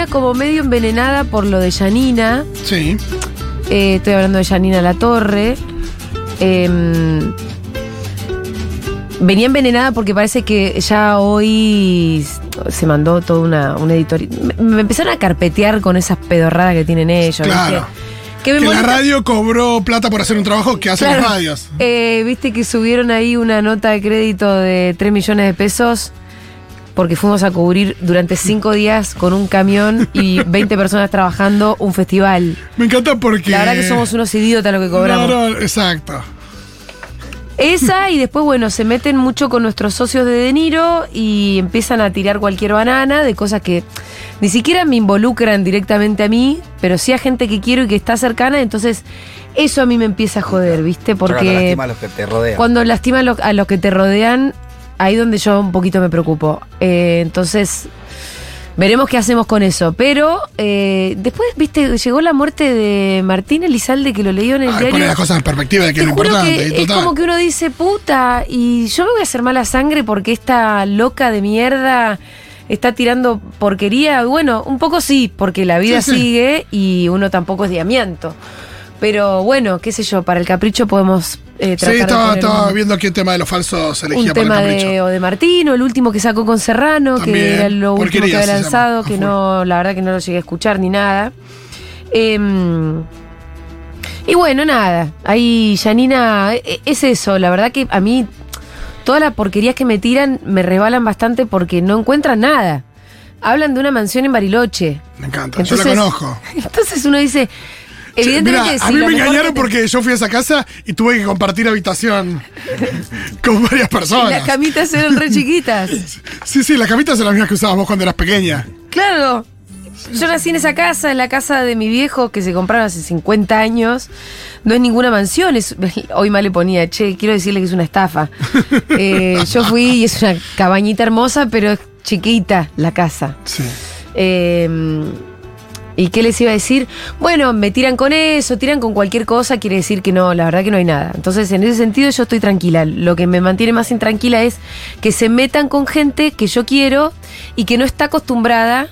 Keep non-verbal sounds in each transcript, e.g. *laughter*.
venía como medio envenenada por lo de Yanina. Sí. Eh, estoy hablando de Yanina La Torre. Em, venía envenenada porque parece que ya hoy se mandó toda una, una editorial. Me, me empezaron a carpetear con esas pedorradas que tienen ellos. Claro. Que Que la radio cobró plata por hacer un trabajo que hacen Claro. las radios. Eh, Viste que subieron ahí una nota de crédito de 3 millones de pesos porque fuimos a cubrir durante 5 días con un camión y *laughs* 20 personas trabajando un festival. Me encanta porque. La verdad que somos unos idiotas lo que cobramos. No, no, exacto. Esa y después, bueno, se meten mucho con nuestros socios de De Niro y empiezan a tirar cualquier banana de cosas que ni siquiera me involucran directamente a mí, pero sí a gente que quiero y que está cercana, entonces eso a mí me empieza a joder, ¿viste? Porque Porque lastima a los que te rodean. cuando lastima a los que te rodean, ahí donde yo un poquito me preocupo. Eh, entonces, veremos qué hacemos con eso. Pero eh, después, viste, llegó la muerte de Martín Elizalde, que lo leyó en el Ay, diario. pone las cosas en perspectiva de que Te es juro importante. que es total. como que uno dice, puta, y yo me voy a hacer mala sangre porque esta loca de mierda está tirando porquería. Bueno, un poco sí, porque la vida Sí, sí. sigue y uno tampoco es diamiento. Pero bueno, qué sé yo, para el capricho podemos eh, tratar Sí, estaba, un- viendo aquí el tema de los falsos un elegía para tema el de, o de Martino, el último que sacó con Serrano, También, que era lo último que había lanzado, que no, la verdad que no lo llegué a escuchar ni nada. Em, y bueno, nada, ahí Janina, e- es eso, la verdad que a mí todas las porquerías que me tiran me rebalan bastante porque no encuentran nada. Hablan de una mansión en Bariloche. Me encanta, yo Entonces- la conozco. *laughs* Entonces uno dice, evidentemente Mira, a sí, mí lo me engañaron te- porque yo fui a esa casa y tuve que compartir habitación *laughs* con varias y las personas. camitas eran re chiquitas. Sí, sí, las camitas son las mismas que usabas vos cuando eras pequeña. Claro. Yo nací en esa casa, en la casa de mi viejo, que se compraron hace 50 años. No es ninguna mansión, es, *laughs* hoy mal le ponía, che, quiero decirle que es una estafa. *laughs* Eh, yo fui y es una cabañita hermosa, pero es chiquita la casa. Sí. Eh, ¿Y qué les iba a decir? Bueno, me tiran con eso, tiran con cualquier cosa, quiere decir que no, la verdad que no hay nada. Entonces, en ese sentido, yo estoy tranquila. Lo que me mantiene más intranquila es que se metan con gente que yo quiero y que no está acostumbrada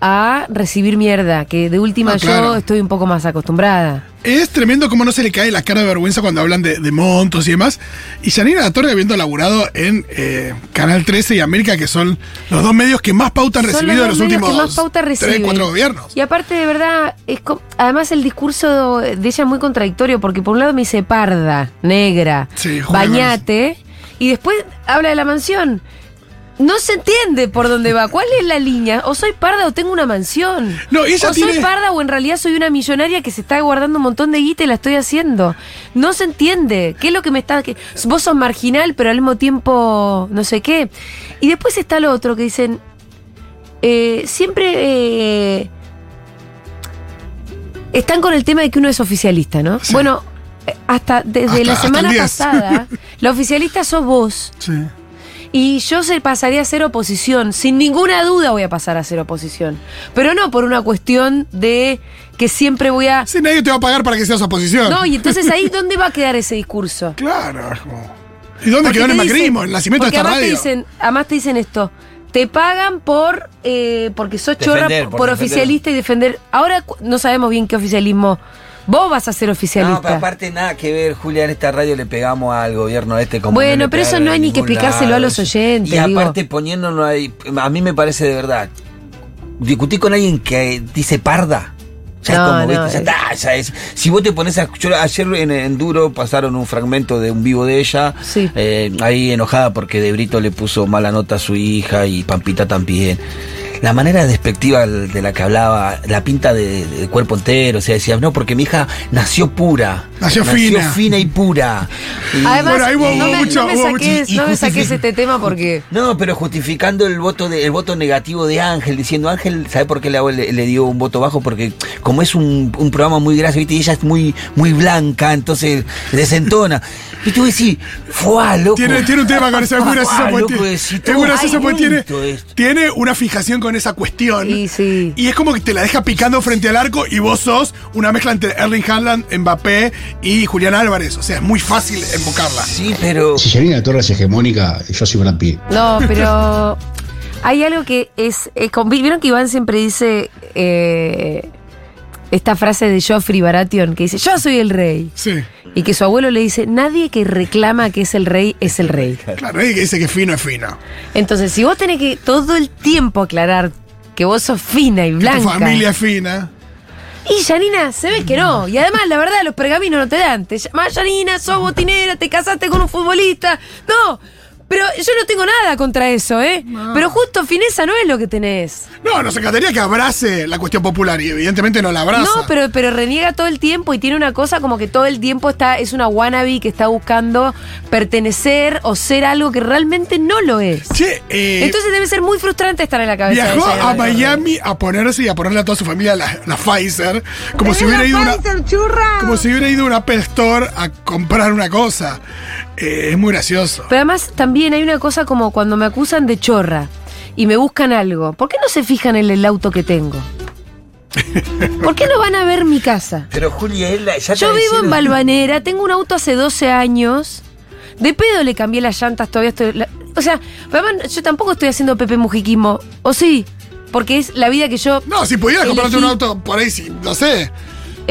a recibir mierda, que de última Ah, claro. yo estoy un poco más acostumbrada. Es tremendo cómo no se le cae la cara de vergüenza cuando hablan de, de montos y demás. Y Janina La Torre habiendo laburado en eh, Canal 13 y América, que son los dos medios que más pauta han Son recibido en los dos medios últimos que más pauta tres, cuatro gobiernos. Y aparte, de verdad, es además el discurso de ella es muy contradictorio, porque por un lado me dice parda, negra, Sí, bañate, y después habla de la mansión. No se entiende por dónde va. ¿Cuál es la línea? O soy parda o tengo una mansión. No, ella o soy parda o en realidad soy una millonaria que se está guardando un montón de guita y la estoy haciendo. No se entiende. ¿Qué es lo que me está.? que- vos sos marginal, pero al mismo tiempo no sé qué. Y después está lo otro que dicen. eh, siempre. eh, están con el tema de que uno es oficialista, ¿no? Sí. Bueno, eh, hasta desde Hasta- la semana 10. pasada, *laughs* la oficialista sos vos. Sí. Y yo se pasaría a ser oposición. Sin ninguna duda voy a pasar a ser oposición. Pero no por una cuestión de que siempre voy a. Sí, nadie te va a pagar para que seas oposición. No, y entonces ahí, *laughs* ¿dónde va a quedar ese discurso? Claro. ¿Y dónde Porque quedó el macrismo? El nacimiento de porque esta además radio. Te dicen, además te dicen esto. Te pagan por eh, porque sos chorra por, oficialista y defender. Ahora no sabemos bien qué oficialismo. Vos vas a ser No, oficialista. pero aparte nada que ver, Julia, en esta radio le pegamos al gobierno este como Bueno, no pero eso no hay ni que explicárselo a los oyentes, Y digo. aparte poniéndolo ahí, a mí me parece de verdad, discutir con alguien que dice parda. Ya No, es como, no, ¿viste? Es- ya es. Si vos te pones a escuchar, ayer en, en Duro pasaron un fragmento de un vivo de ella, Sí. eh, ahí enojada porque De Brito le puso mala nota a su hija y Pampita también. La manera despectiva de la que hablaba, la pinta de, de cuerpo entero, o sea, decía, no, porque mi hija nació pura. Nació fina. fina y pura. Y- *laughs* Además, Bueno, ahí hubo no, me, mucho- no me hubo saques, mucho- y no me saques este tema porque. no, pero justificando el voto de, el voto negativo de Ángel, diciendo Ángel, ¿sabe por qué le, le, le dio un voto bajo? Porque como es un, un programa muy gracioso, ¿viste? y ella es muy, muy blanca, entonces desentona. *laughs* Y tú decís, ¡fua, loco! Tiene, tiene un tema con eso, es muy *laughs* Fuá, gracioso porque, loco, tiene- es muy gracioso tiene, tiene una fijación con esa cuestión. Y sí. Y es como que te la deja picando frente al arco y vos sos una mezcla entre Erling Haaland, Mbappé y Julián Álvarez. O sea, es muy fácil embocarla. Sí, pero... Si Janina Torres es hegemónica, yo soy Brad Pitt. No, pero. Hay algo que es. es con- Vieron que Iván siempre dice eh, esta frase de Joffrey Baratheon que dice: Yo soy el rey. Sí. Y que su abuelo le dice: Nadie que reclama que es el rey es el rey. Claro, y que dice que fino es fino. Entonces, si vos tenés que todo el tiempo aclarar que vos sos fina y Que blanca. tu familia es fina. Y Janina, se ve que no. Y además, la verdad, los pergaminos no te dan. Te llamas Janina, sos botinera, te casaste con un futbolista. No, pero yo no tengo nada contra eso, ¿eh? Pero justo fineza no es lo que tenés. No, nos encantaría que abrace la cuestión popular y evidentemente no la abraza. No, pero, pero reniega todo el tiempo y tiene una cosa como que todo el tiempo está, es una wannabe que está buscando pertenecer o ser algo que realmente no lo es. Che, eh, Entonces debe ser muy frustrante estar en la cabeza. de viajó a. Miami a ponerse y a ponerle a toda su familia la, la Pfizer, como si hubiera ido una, como si hubiera ido a un Apple Store a comprar una cosa. Eh, es muy gracioso. Pero además también hay una cosa como cuando me acusan de chorra y me buscan algo. ¿Por qué no se fijan en el auto que tengo? *laughs* ¿Por qué no van a ver mi casa? Pero Julia, él ya Yo vivo en Balvanera, tengo un auto hace 12 años. De pedo le cambié las llantas, todavía estoy. la- o sea, además, yo tampoco estoy haciendo Pepe Mujiquismo. ¿O sí? Porque es la vida que yo. No, si pudieras comprarte un auto por ahí, si, no sé.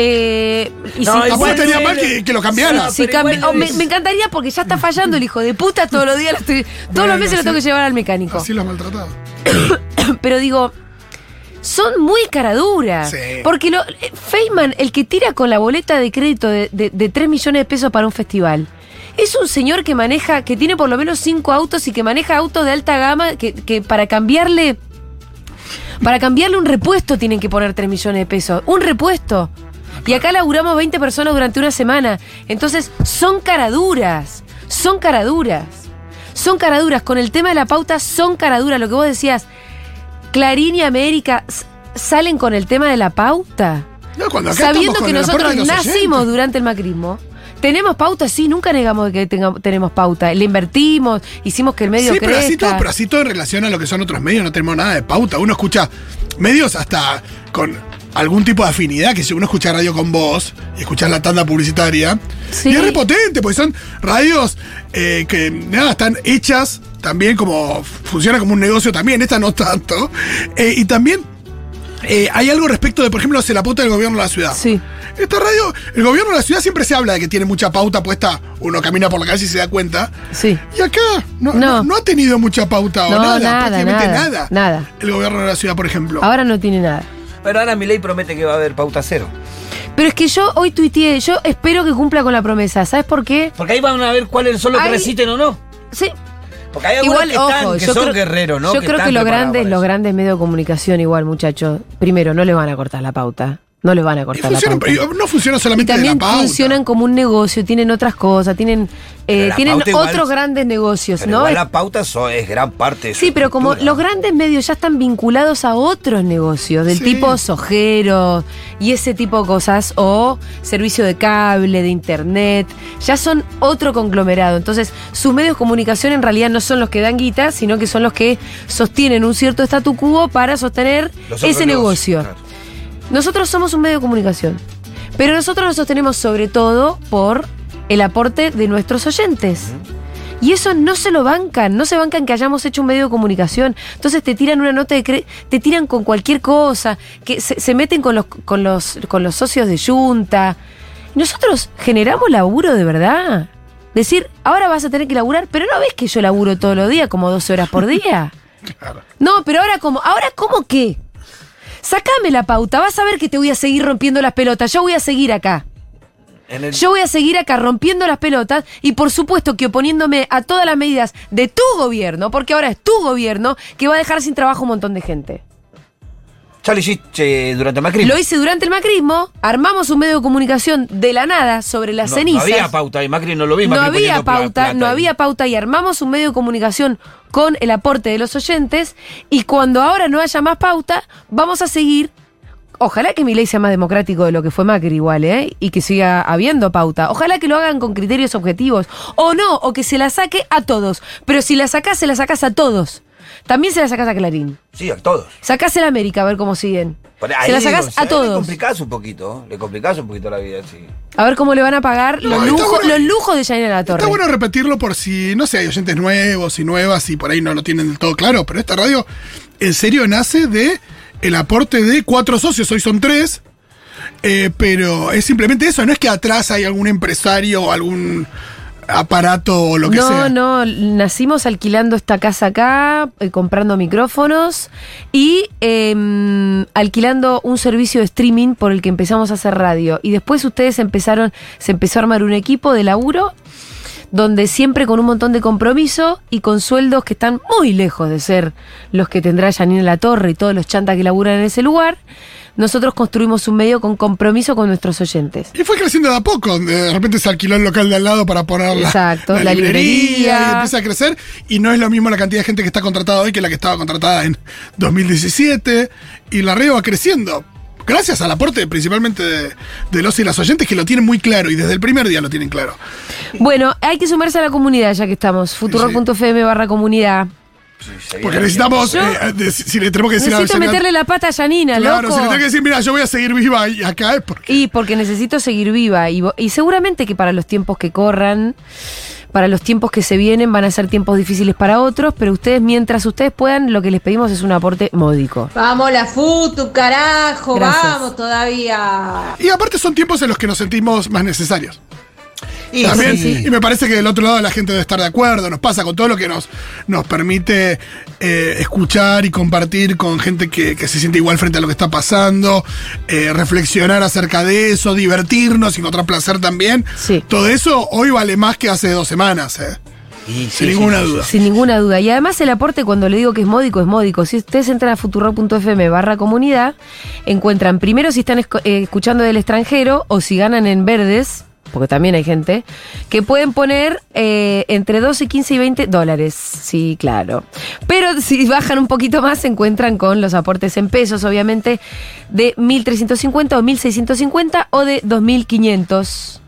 Eh, y No, si- igual Tampoco estaría duele. mal que, que lo cambiara. si cambi- oh, me, encantaría porque ya está fallando el hijo de puta todos los días. lo estoy- todos Bueno, los meses lo tengo que llevar al mecánico. Así los maltratado. *coughs* Pero digo, son muy caraduras. Sí. Porque lo, eh, Feynman, el que tira con la boleta de crédito de, de, de 3 millones de pesos para un festival, es un señor que maneja, que tiene por lo menos 5 autos y que maneja autos de alta gama que, que para cambiarle. Para cambiarle un repuesto tienen que poner 3 millones de pesos. Un repuesto. Y acá laburamos 20 personas durante una semana. Entonces, son caraduras. Son caraduras. Son caraduras. Con el tema de la pauta, son caraduras. Lo que vos decías, Clarín y América salen con el tema de la pauta. No, cuando acá Sabiendo que nosotros nacimos durante el macrismo. Tenemos pauta, sí, nunca negamos que tenga- tenemos pauta. Le invertimos, hicimos que el medio Sí, pero así, crezca. todo, pero así todo en relación a lo que son otros medios, no tenemos nada de pauta. Uno escucha medios hasta con algún tipo de afinidad, que si uno escucha radio con voz y escuchas la tanda publicitaria, Sí. y es repotente, porque son radios eh, que nada, están hechas también como, funciona como un negocio también, esta no tanto. Eh, y también eh, hay algo respecto de, por ejemplo, hacia la pauta del gobierno de la ciudad. Sí. Esta radio, el gobierno de la ciudad siempre se habla de que tiene mucha pauta puesta, uno camina por la calle y se da cuenta. Sí. Y acá no, No. no- no ha tenido mucha pauta o nada, prácticamente nada, nada, nada. El gobierno de la ciudad, por ejemplo. Ahora no tiene nada. Pero ahora mi ley promete que va a haber pauta cero. Pero es que yo hoy tuiteé, yo espero que cumpla con la promesa. ¿Sabes por qué? Porque ahí van a ver cuáles son los que Ay. resisten o no. Sí. Porque hay algunos Igual, que, están, ojo, que yo son creo, guerreros, ¿no? yo creo están que los preparados grandes, para los eso. grandes medios de comunicación, igual, muchachos, primero, no le van a cortar la pauta. No le van a Y cortar la pauta. y no funciona Y solamente de también la pauta. funcionan como un negocio, tienen otras cosas, tienen, eh, la tienen igual- otros grandes negocios, Pero ¿no? igual la pauta so- es gran parte de su Sí, pero como los grandes medios ya están vinculados a otros negocios, del Sí. tipo sojeros y ese tipo de cosas, o servicio de cable, de internet, ya son otro conglomerado. Entonces, sus medios de comunicación en realidad no son los que dan guita, sino que son los que sostienen un cierto statu quo para sostener Los ese negocio. claro. Nosotros somos un medio de comunicación, pero nosotros nos sostenemos sobre todo por el aporte de nuestros oyentes. Y eso no se lo bancan, no se bancan que hayamos hecho un medio de comunicación. Entonces te tiran una nota de cre te tiran con cualquier cosa, que se, se meten con los, con los, con los socios de Junta. Nosotros generamos laburo de verdad. Decir, ahora vas a tener que laburar, pero no ves que yo laburo todos los días, como 12 horas por día. *laughs* Claro. No, pero ahora como, ahora cómo qué? Sacame la pauta, vas a ver que te voy a seguir rompiendo las pelotas. Yo voy a seguir acá. El- Yo voy a seguir acá rompiendo las pelotas y por supuesto que oponiéndome a todas las medidas de tu gobierno, porque ahora es tu gobierno que va a dejar sin trabajo un montón de gente. Ya lo hiciste durante Macri. Lo hice durante el macrismo, armamos un medio de comunicación de la nada sobre las no, cenizas. No había pauta y Macri no lo vi. No había pauta, no ahí. había pauta y armamos un medio de comunicación con el aporte de los oyentes y cuando ahora no haya más pauta, vamos a seguir. Ojalá que mi ley sea más democrático de lo que fue Macri igual, ¿eh? Y que siga habiendo pauta. Ojalá que lo hagan con criterios objetivos. O no, o que se la saque a todos. Pero si la sacás, se la sacás a todos. También se la sacás a Clarín. Sí, a todos. Sacás el América a ver cómo siguen. Se la digo, sacás a ¿sabes? Le todos. complicás un poquito, le complicás un poquito la vida, sí. A ver cómo le van a pagar No, los, lujos, bueno. los lujos de Janina La Torre. Está bueno repetirlo por si, no sé, hay oyentes nuevos y nuevas y por ahí no lo tienen del todo claro, pero esta radio en serio nace de el aporte de cuatro socios, hoy son tres, eh, pero es simplemente eso, no es que atrás hay algún empresario o algún aparato o lo que no, sea. no, nacimos alquilando esta casa acá, eh, comprando micrófonos y eh, alquilando un servicio de streaming por el que empezamos a hacer radio. Y después ustedes empezaron, se empezó a armar un equipo de laburo donde siempre con un montón de compromiso y con sueldos que están muy lejos de ser los que tendrá Janine La Torre y todos los chantas que laburan en ese lugar, nosotros construimos un medio con compromiso con nuestros oyentes. Y fue creciendo de a poco. De repente se alquiló el local de al lado para poner la, Exacto, la librería. Y empieza a crecer. Y no es lo mismo la cantidad de gente que está contratada hoy que la que estaba contratada en 2017. Y la radio va creciendo. Gracias al aporte principalmente de, de los y las oyentes que lo tienen muy claro y desde el primer día lo tienen claro. Bueno, hay que sumarse a la comunidad ya que estamos. Futurock.fm barra comunidad. Porque necesitamos, eh, de- si le tenemos que decir Necesito meterle la pata a Janina, Claro, loco. si le tengo que decir, mira, yo voy a seguir viva y acá es porque. Y porque necesito seguir viva. Y, vo- y seguramente que para los tiempos que corran, para los tiempos que se vienen, van a ser tiempos difíciles para otros, pero ustedes, mientras ustedes puedan, lo que les pedimos es un aporte módico. Vamos la FUTU, carajo, Gracias. vamos todavía. Y aparte son tiempos en los que nos sentimos más necesarios. Y También, sí. y me parece que del otro lado la gente debe estar de acuerdo, nos pasa con todo lo que nos, nos permite eh, escuchar y compartir con gente que, que se siente igual frente a lo que está pasando, eh, reflexionar acerca de eso, divertirnos y encontrar placer también. Sí. Todo eso hoy vale más que hace dos semanas, eh, sí, sin sí, ninguna sí, duda. Sin ninguna duda. Y además el aporte, cuando le digo que es módico, es módico. Si ustedes entran a futurock.fm barra comunidad, encuentran primero si están escuchando del extranjero o si ganan en verdes, porque también hay gente, que pueden poner eh, entre 12, 15 y 20 dólares. Sí, claro. Pero si bajan un poquito más, se encuentran con los aportes en pesos, obviamente, de 1.350 o 1.650 o de 2.500.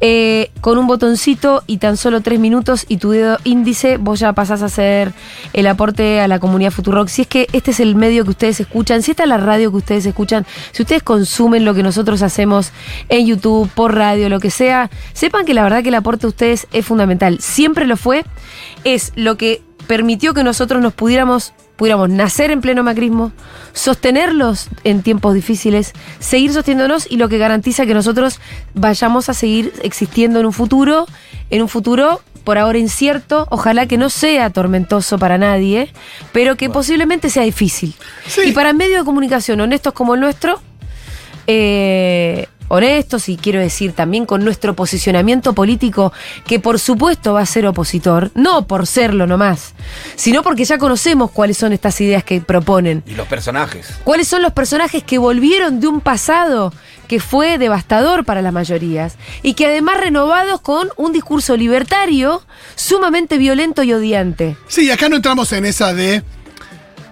Eh, con un botoncito y tan solo tres minutos y tu dedo índice, vos ya pasás a hacer el aporte a la comunidad Futurock. Si es que este es el medio que ustedes escuchan, si esta es la radio que ustedes escuchan, si ustedes consumen lo que nosotros hacemos en YouTube, por radio, lo que sea, sepan que la verdad que el aporte de ustedes es fundamental. Siempre lo fue. Es lo que permitió que nosotros nos pudiéramos pudiéramos nacer en pleno macrismo, sostenerlos en tiempos difíciles, seguir sosteniéndonos y lo que garantiza que nosotros vayamos a seguir existiendo en un futuro, en un futuro por ahora incierto, ojalá que no sea tormentoso para nadie, pero que posiblemente sea difícil. Sí. Y para medios de comunicación honestos como el nuestro, eh, honestos y quiero decir también con nuestro posicionamiento político, que por supuesto va a ser opositor, no por serlo nomás, sino porque ya conocemos cuáles son estas ideas que proponen. Y los personajes. ¿Cuáles son los personajes que volvieron de un pasado que fue devastador para las mayorías y que además renovados con un discurso libertario sumamente violento y odiante? Sí, acá no entramos en esa de.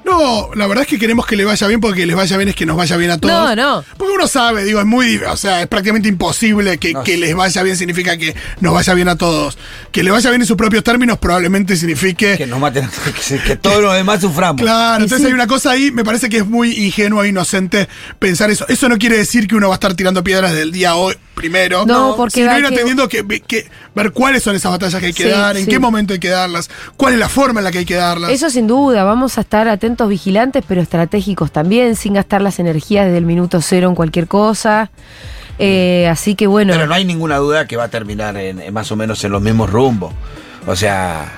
No, la verdad es que queremos que le vaya bien porque les vaya bien es que nos vaya bien a todos. No, no. Porque uno sabe, digo, es muy. O sea, es prácticamente imposible que, No, que les vaya bien significa que nos vaya bien a todos. Que le vaya bien en sus propios términos probablemente signifique. Que nos maten, que, que todos los demás suframos. Claro, entonces sí. hay una cosa ahí, me parece que es muy ingenuo e inocente pensar eso. Eso no quiere decir que uno va a estar tirando piedras del día hoy primero. No, porque sino ir atendiendo que, que- ver cuáles son esas batallas que hay que Sí, dar, en sí. qué momento hay que darlas, cuál es la forma en la que hay que darlas. Eso sin duda, vamos a estar atentos, vigilantes, pero estratégicos también, sin gastar las energías desde el minuto cero en cualquier cosa. Eh, así que bueno. Pero no hay ninguna duda que va a terminar en, en más o menos en los mismos rumbos. O sea,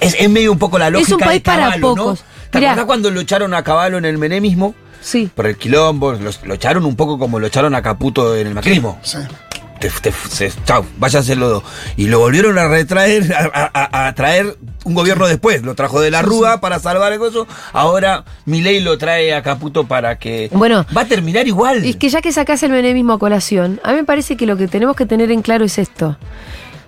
es, es medio un poco la lógica un país de para Caballo, ¿no? pocos. ¿Te Mirá. acordás cuando lo echaron a Caballo en el menemismo? Sí. Por el quilombo, los- lo echaron un poco como lo echaron a Caputo en el macrismo. Sí. Te, te- se- chau, váyanse los dos. Y lo volvieron a retraer, a, a- a- a traer un gobierno después. Lo trajo de la Rúa para salvar el gozo. Ahora Milei lo trae a Caputo para que. Bueno. Va a terminar igual. Es que ya que sacás el menemismo a colación, a mí me parece que lo que tenemos que tener en claro es esto.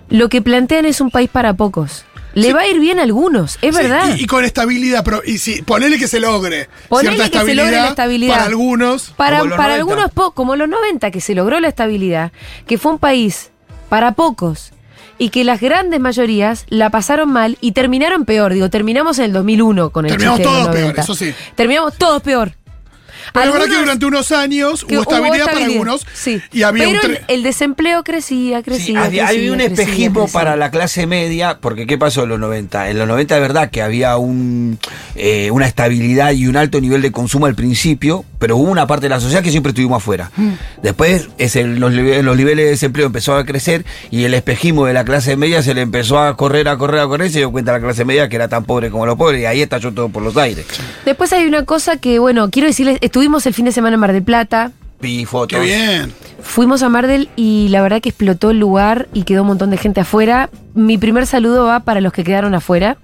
Lo que plantean es un país para pocos. Le va a ir bien a algunos, es Sí, verdad. Y, y con estabilidad, pero, y sí, ponele que se logre. Ponele cierta que se logre la estabilidad. Para algunos. Para, Como los para 90. algunos pocos, como los 90, que se logró la estabilidad, que fue un país para pocos, y que las grandes mayorías la pasaron mal y terminaron peor. Digo, terminamos en el 2001 con el Terminamos todos peor, 90. eso sí. Terminamos todos peor. Pero la verdad que Algunos- durante unos años hubo estabilidad para algunos. Sí. Y había Pero un el, tre- el desempleo crecía, Sí, crecía. había, crecía, había un crecía, espejismo crecía. para la clase media, porque ¿qué pasó en los 90? En los 90 es verdad que había un, eh, una estabilidad y un alto nivel de consumo al principio, pero hubo una parte de la sociedad que siempre estuvimos afuera. Mm. Después es el- los, los niveles de desempleo empezó a crecer y el espejismo de la clase media se le empezó a correr, a correr, a correr y se dio cuenta la clase media que era tan pobre como los pobres y ahí estalló todo por los aires. Después hay una cosa que, bueno, quiero decirles, estuvimos el fin de semana en Mar del Plata. Vi fotos. Qué bien. Fuimos a Mar del y la verdad que explotó el lugar y quedó un montón de gente afuera. Mi primer saludo va para los que quedaron afuera.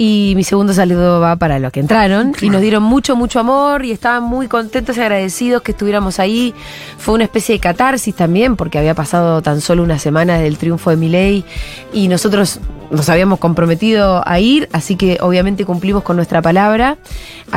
Y mi segundo saludo va para los que entraron. Y nos dieron mucho, mucho amor y estaban muy contentos y agradecidos que estuviéramos ahí. Fue una especie de catarsis también, porque había pasado tan solo una semana del triunfo de Milei y nosotros nos habíamos comprometido a ir, así que obviamente cumplimos con nuestra palabra.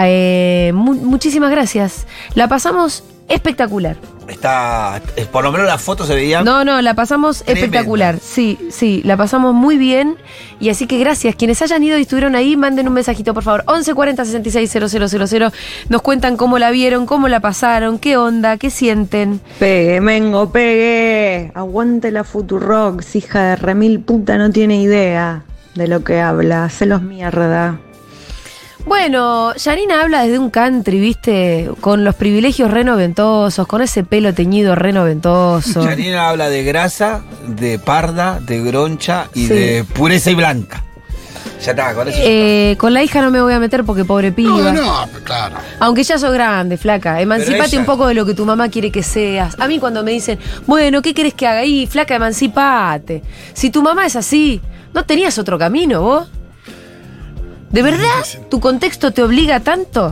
Eh, mu- muchísimas gracias. La pasamos espectacular. Está, eh, por lo menos las fotos se veían. No, no, la pasamos Tremenda. espectacular. Sí, sí, la pasamos muy bien. Y así que gracias. Quienes hayan ido y estuvieron ahí, manden un mensajito, por favor. 1140 66 000. Nos cuentan cómo la vieron, cómo la pasaron, qué onda, qué sienten. Pegue, Mengo, pegue. Aguante la Futurox, hija de remil puta, no tiene idea de lo que habla. Celos mierda. Bueno, Janina habla desde un country, ¿viste? Con los privilegios renoventosos, con ese pelo teñido renoventoso. Janina habla de grasa, de parda, de groncha y Sí. de pureza y blanca. Ya está, con eso. Eh, con la hija no me voy a meter porque pobre piba. No, no, claro. Aunque ya sos grande, flaca. Emancipate ella- un poco de lo que tu mamá quiere que seas. A mí cuando me dicen, bueno, ¿qué querés que haga ahí? Flaca, emancipate. Si tu mamá es así, ¿no tenías otro camino vos? ¿De verdad tu contexto te obliga tanto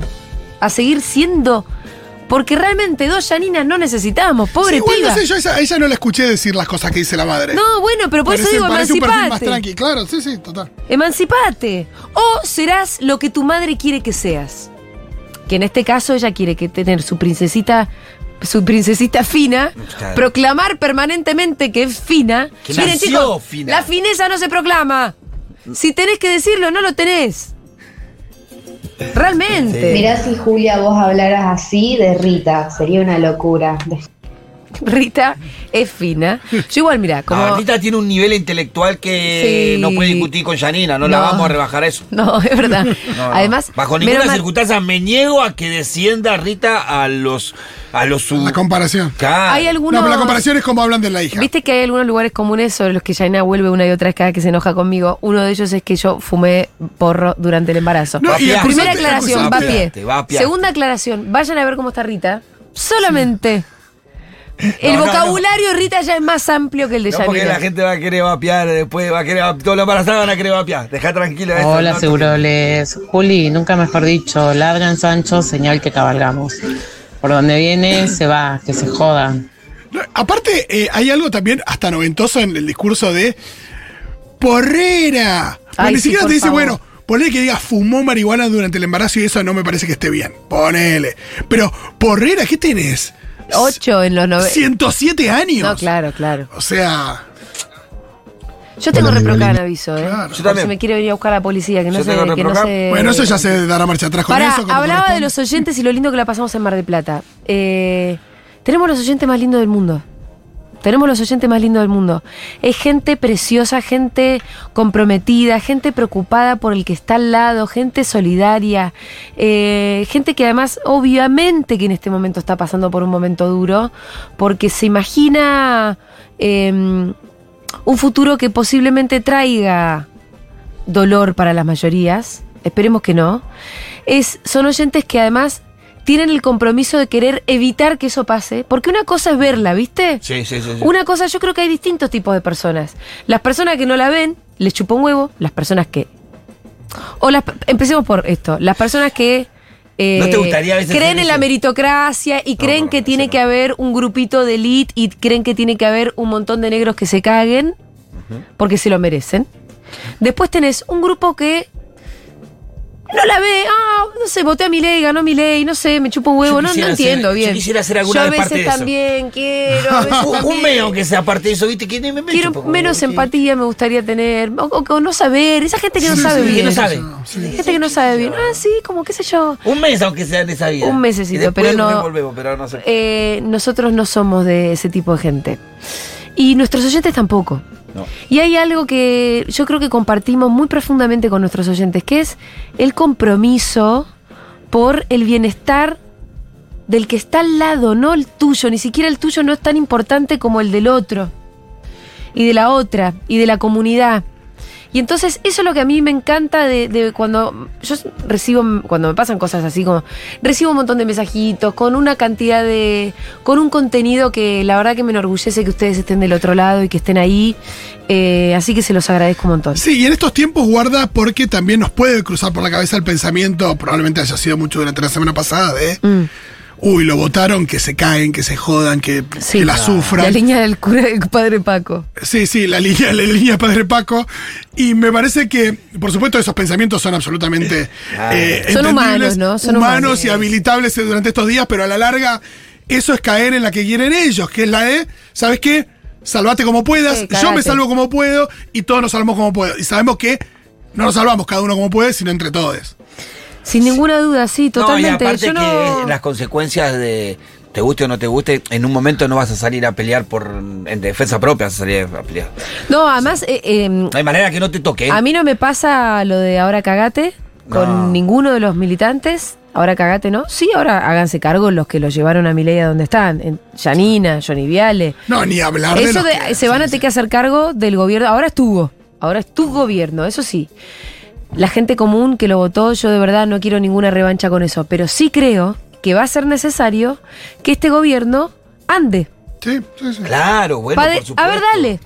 a seguir siendo? Porque realmente dos Janinas no necesitamos, Sí, pobre igual piba. no sé, yo a ella, a ella no la escuché decir las cosas que dice la madre. No, bueno, pero por eso digo parece un perfil más emancipate. tranqui, claro, sí, sí, total. Emancipate. O serás lo que tu madre quiere que seas. Que en este caso ella quiere que tener su princesita, su princesita fina, Claro. proclamar permanentemente que es fina. Que nació fina. la fineza no se proclama. Si tenés que decirlo, no lo tenés. Realmente. Mirá si Julia vos hablaras así de Rita, sería una locura. *laughs* Rita es fina. Yo igual, mira, como. Ah, Rita tiene un nivel intelectual que Sí. no puede discutir con Janina, no, la No. vamos a rebajar a eso. *laughs* No, es verdad. *laughs* No, no. Además, bajo ninguna mal- circunstancia me niego a que descienda Rita a los a los sub- La comparación. Claro. hay algunos. No, pero la comparación es como hablan de la hija. Viste que hay algunos lugares comunes sobre los que Jaina vuelve una y otra vez cada que se enoja conmigo. Uno de ellos es que yo fumé porro durante el embarazo. No, y Va a Primera aclaración, va a acusate- pie. va a pie. Segunda aclaración, vayan a ver cómo está Rita. Solamente. *laughs* El No, no, vocabulario Rita ya es más amplio que el de No, porque la gente va a querer vapear después, va a querer todos los embarazados van a querer vapear. Deja tranquila esto, Hola, no, Seguroles. Juli, nunca mejor dicho, ladran Sancho, señal que cabalgamos. Por donde viene, se va, que se jodan. No, aparte, eh, hay algo también hasta noventoso en el discurso de porrera. Ay, ni sí, siquiera te dice, favor. bueno, ponele que diga fumó marihuana durante el embarazo y eso no me parece que esté bien. Ponele. Pero, porrera, ¿qué tenés? Ocho en los 90. 107 años. No, claro, claro. O sea, Yo tengo reprocan aviso, ¿eh? Claro. Yo también. si me quiere venir a buscar la policía, que no Yo sé, tengo que no sé. bueno, eso ya se dará marcha atrás con Pará, eso. hablaba de los oyentes y lo lindo que la pasamos en Mar del Plata. Eh, tenemos los oyentes más lindos del mundo. Tenemos los oyentes más lindos del mundo. Es gente preciosa, gente comprometida, gente preocupada por el que está al lado, gente solidaria, eh, gente que además obviamente que en este momento está pasando por un momento duro, porque se imagina eh, un futuro que posiblemente traiga dolor para las mayorías, esperemos que no, es, son oyentes que además tienen el compromiso de querer evitar que eso pase, porque una cosa es verla, ¿viste? Sí, sí, sí. sí. Una cosa, yo creo que hay distintos tipos de personas. Las personas que no la ven, les chupa un huevo, las personas que... O las, empecemos por esto, las personas que... eh, ¿No te gustaría a veces creen en la meritocracia y creen que tiene que haber un grupito de elite y creen que tiene que haber un montón de negros que se caguen porque se lo merecen. Después tenés un grupo que no la ve, ah, no sé, voté a mi ley, ganó mi ley, no sé, me chupo un huevo, no, no entiendo hacer- yo bien. quisiera hacer alguna Yo a vez parte veces de eso. también quiero, *laughs* a veces Un, meo que sea parte de eso, ¿viste? Que me, me Quiero menos empatía me gustaría tener, o, o- o no saber, esa gente que no sabe sí, bien. Que no sabe. Gente que no sabe bien. Ah, sí, como qué sé yo. Un mes, aunque sea en esa vida. Un mesecito, pero no- volvemos, pero no sé. Eh, nosotros no somos de ese tipo de gente. Y nuestros oyentes tampoco. No. Y hay algo que yo creo que compartimos muy profundamente con nuestros oyentes, que es el compromiso por el bienestar del que está al lado, no el tuyo, ni siquiera el tuyo no es tan importante como el del otro, y de la otra, y de la comunidad. Y entonces eso es lo que a mí me encanta de, de cuando yo recibo, cuando me pasan cosas así como, recibo un montón de mensajitos con una cantidad de, con un contenido que la verdad que me enorgullece que ustedes estén del otro lado y que estén ahí. Eh, así que se los agradezco un montón. Sí, y en estos tiempos guarda porque también nos puede cruzar por la cabeza el pensamiento, probablemente haya sido mucho durante la semana pasada, de, Mm. Uy, lo votaron, que se caen, que se jodan, que, Sí. que la sufran. La línea del cura del padre Paco. Sí, sí, la línea, la línea Padre Paco. Y me parece que, por supuesto, esos pensamientos son absolutamente Ah. eh, Son humanos, ¿no? Son humanos humanos. y habilitables durante estos días, pero a la larga, eso es caer en la que quieren ellos, que es la de, ¿sabes qué? Salvate como puedas, Eh, yo me salvo como puedo y todos nos salvamos como puedo. Y sabemos que no nos salvamos cada uno como puede, sino entre todos. Sin ninguna duda, sí, totalmente. No, y aparte Yo no- que las consecuencias de te guste o no te guste, en un momento no vas a salir a pelear por en defensa propia, vas a salir a pelear. No, además, eh, eh, No hay manera que no te toque. ¿eh? A mí no me pasa lo de ahora cagate con No. ninguno de los militantes. Ahora cagate, ¿no? Sí, ahora háganse cargo los que los llevaron a Milei a donde están. En Yanina, Johnny Viale. No, ni hablar de Eso de- que- se van a sí, tener que hacer cargo del gobierno. Ahora estuvo. Ahora es tu gobierno, eso sí. La gente común que lo votó, yo de verdad no quiero ninguna revancha con eso. Pero sí creo que va a ser necesario que este gobierno ande. Sí, sí, sí. Claro, bueno, por supuesto. a ver, dale.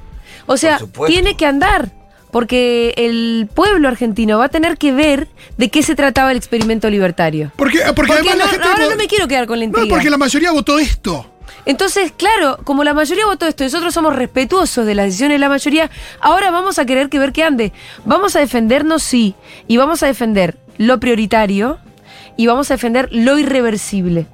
O sea, tiene que andar. Porque el pueblo argentino va a tener que ver de qué se trataba el experimento libertario. Porque, porque, Porque además la gente. ahora no me quiero quedar con la No, porque la mayoría votó esto. Entonces, claro, como la mayoría votó esto nosotros somos respetuosos de las decisiones de la mayoría, ahora vamos a querer que ver que ande. Vamos a defendernos, sí, y vamos a defender lo prioritario y vamos a defender lo irreversible,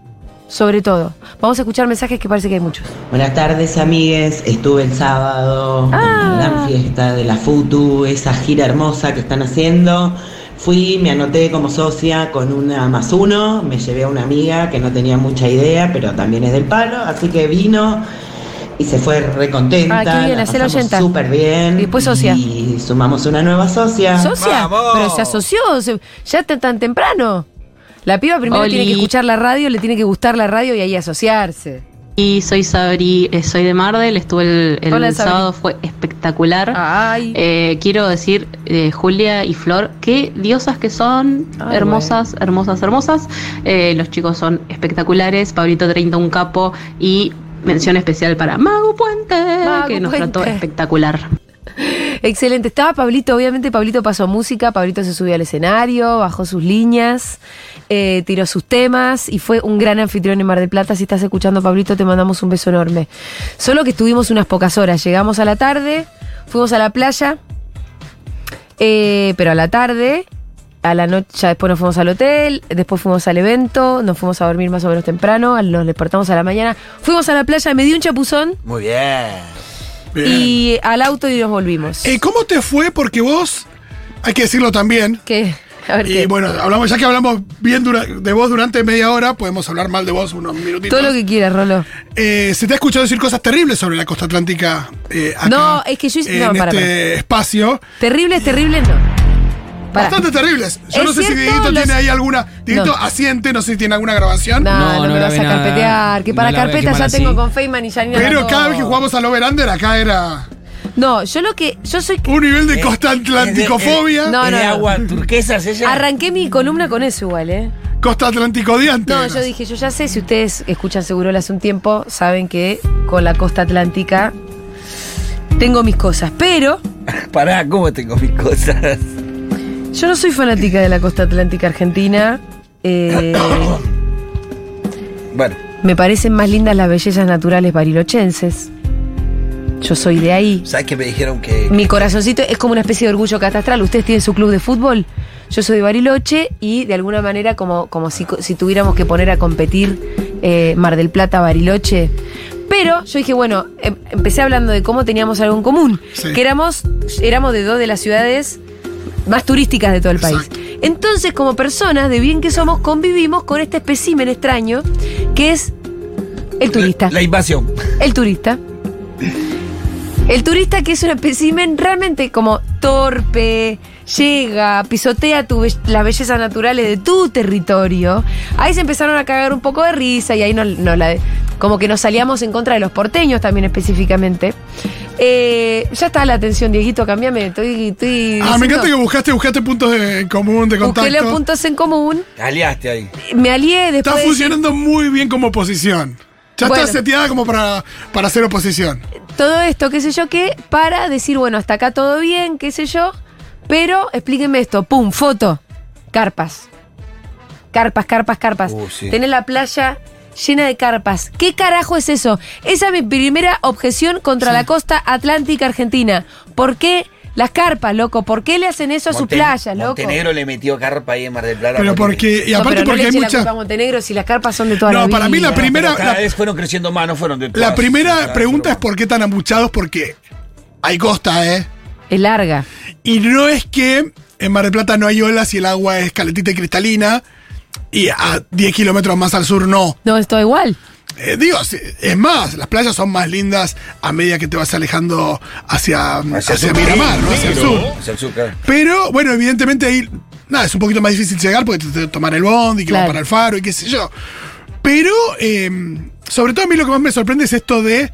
sobre todo. Vamos a escuchar mensajes que parece que hay muchos. Buenas tardes, amigues. Estuve el sábado Ah. en la gran fiesta de la FUTU, esa gira hermosa que están haciendo. Fui, me anoté como socia con una más uno, me llevé a una amiga que no tenía mucha idea, pero también es del palo, así que vino y se fue re contenta. Ah, bien, la pasamos. Súper bien. Y después socia. Y sumamos una nueva socia. ¿Socia? ¡Vamos! Pero se asoció, se- ya está tan temprano. La piba primero Oli. tiene que escuchar la radio, le tiene que gustar la radio y ahí asociarse. Y soy Sabri, eh, soy de Mardel, estuve el, el Hola, sábado, fue espectacular. Ay. Eh, quiero decir, eh, Julia y Flor, qué diosas que son, Ay, hermosas, hermosas, hermosas. Eh, los chicos son espectaculares, Pablito 30 un capo y mención especial para Mago Puente, Mago que nos trató espectacular. Excelente. Estaba Pablito, obviamente Pablito pasó música, Pablito se subió al escenario, bajó sus líneas, eh, tiró sus temas y fue un gran anfitrión en Mar del Plata. Si estás escuchando, Pablito, te mandamos un beso enorme. Solo que estuvimos unas pocas horas. Llegamos a la tarde, fuimos a la playa, eh, pero a la tarde, a la noche, ya después nos fuimos al hotel, después fuimos al evento, nos fuimos a dormir más o menos temprano, nos despertamos a la mañana, fuimos a la playa, me di un chapuzón Muy bien. Bien. y al auto y nos volvimos. ¿Cómo te fue? Porque vos, hay que decirlo también. ¿Qué? A ver Y qué. bueno, hablamos, ya que hablamos bien dura- de vos durante media hora, podemos hablar mal de vos unos minutitos. Todo lo que quieras, Rolo. Eh, se te ha escuchado decir cosas terribles sobre la costa atlántica eh, acá, No, es que yo hice- en no, para, este espacio. Terribles, terribles, no. Para. Bastante terribles. Yo Es no sé si cierto, Dieguito los- tiene ahí alguna. Dieguito No. asiente, no sé si tiene alguna grabación. No, no, No, me no la vas a nada. carpetear. Que No para la ve carpeta quemar ya así. tengo con Feynman y Janina. Pero cada vez que jugamos al Over-Under, acá era No, yo lo que. Yo soy. un nivel de Eh, costa atlanticofobia. No, ¿Es no, de no. agua turquesa es ella? Arranqué mi columna con eso igual, ¿eh? Costa atlántico diante. No, yo dije, yo ya sé, si ustedes escuchan Seguro hace un tiempo, saben que con la costa atlántica tengo mis cosas. Pero *laughs* Pará, ¿cómo tengo mis cosas? Yo no soy fanática de la costa atlántica argentina. Eh, *coughs* Bueno, me parecen más lindas las bellezas naturales barilochenses. Yo soy de ahí. ¿sabes que me dijeron que. Mi corazoncito es como una especie de orgullo catastral. Ustedes tienen su club de fútbol. Yo soy de Bariloche y de alguna manera como, como si, si tuviéramos que poner a competir eh, Mar del Plata, Bariloche. Pero yo dije, bueno, em- empecé hablando de cómo teníamos algo en común, Sí. que éramos, éramos de dos de las ciudades más turísticas de todo el país. Entonces, como personas de bien que somos, convivimos con este espécimen extraño que es el turista. La invasión. El turista. El turista que es un espécimen realmente como torpe, llega, pisotea tu be- las bellezas naturales de tu territorio. Ahí se empezaron a cagar un poco de risa y ahí no, no la, como que nos salíamos en contra de los porteños también específicamente. Eh, ya está la atención, Dieguito, cambiame. Estoy, estoy Ah, me encanta que buscaste, buscaste puntos de- en común, de Busqué los contacto. puntos en común. Aliaste ahí. Me alié después. Está de- funcionando muy bien como oposición. Ya Bueno. está seteada como para, para hacer oposición. todo esto, qué sé yo qué, para decir, bueno, hasta acá todo bien, qué sé yo, pero explíquenme esto, pum, foto, carpas. Carpas, carpas, carpas. Uh, sí. Tenés la playa llena de carpas. ¿Qué carajo es eso? Esa es mi primera objeción contra la costa atlántica argentina. ¿Por qué las carpas, loco? ¿Por qué le hacen eso a sus Monte- playas, loco? Montenegro le metió carpa ahí en Mar del Plata. Pero porque, y No, aparte pero no porque le hay eche la mucha. culpa a Montenegro si las carpas son de toda No, la vida. para mí la Pero primera- cada la- vez fueron creciendo más, no fueron de La todas. primera Cada vez pregunta es por qué tan amuchados, porque hay costa, ¿eh? Es larga. Y no es que en Mar del Plata no hay olas y el agua es calentita y cristalina, y a 10 kilómetros más al sur no. No, es todo igual. Eh, digo, es más, las playas son más lindas a medida que te vas alejando hacia, hacia, Miramar, ¿no? Hacia el sur. Hacia el sur, claro. Pero bueno, evidentemente ahí, nada, es un poquito más difícil llegar porque te, te tomar el bondi, que va Claro. para el faro y qué sé yo. Pero, eh, sobre todo a mí lo que más me sorprende es esto de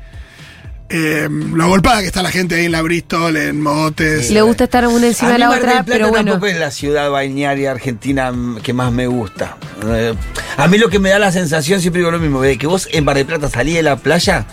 eh, lo agolpada que está la gente ahí en la Bristol, en Motes. Le gusta estar una encima a de la Mar del otra, Plata pero bueno. tampoco es la ciudad balnearia argentina mm, que más me gusta. Eh, a mí lo que me da la sensación, siempre digo lo mismo, de que vos en Mar del Plata salís de la playa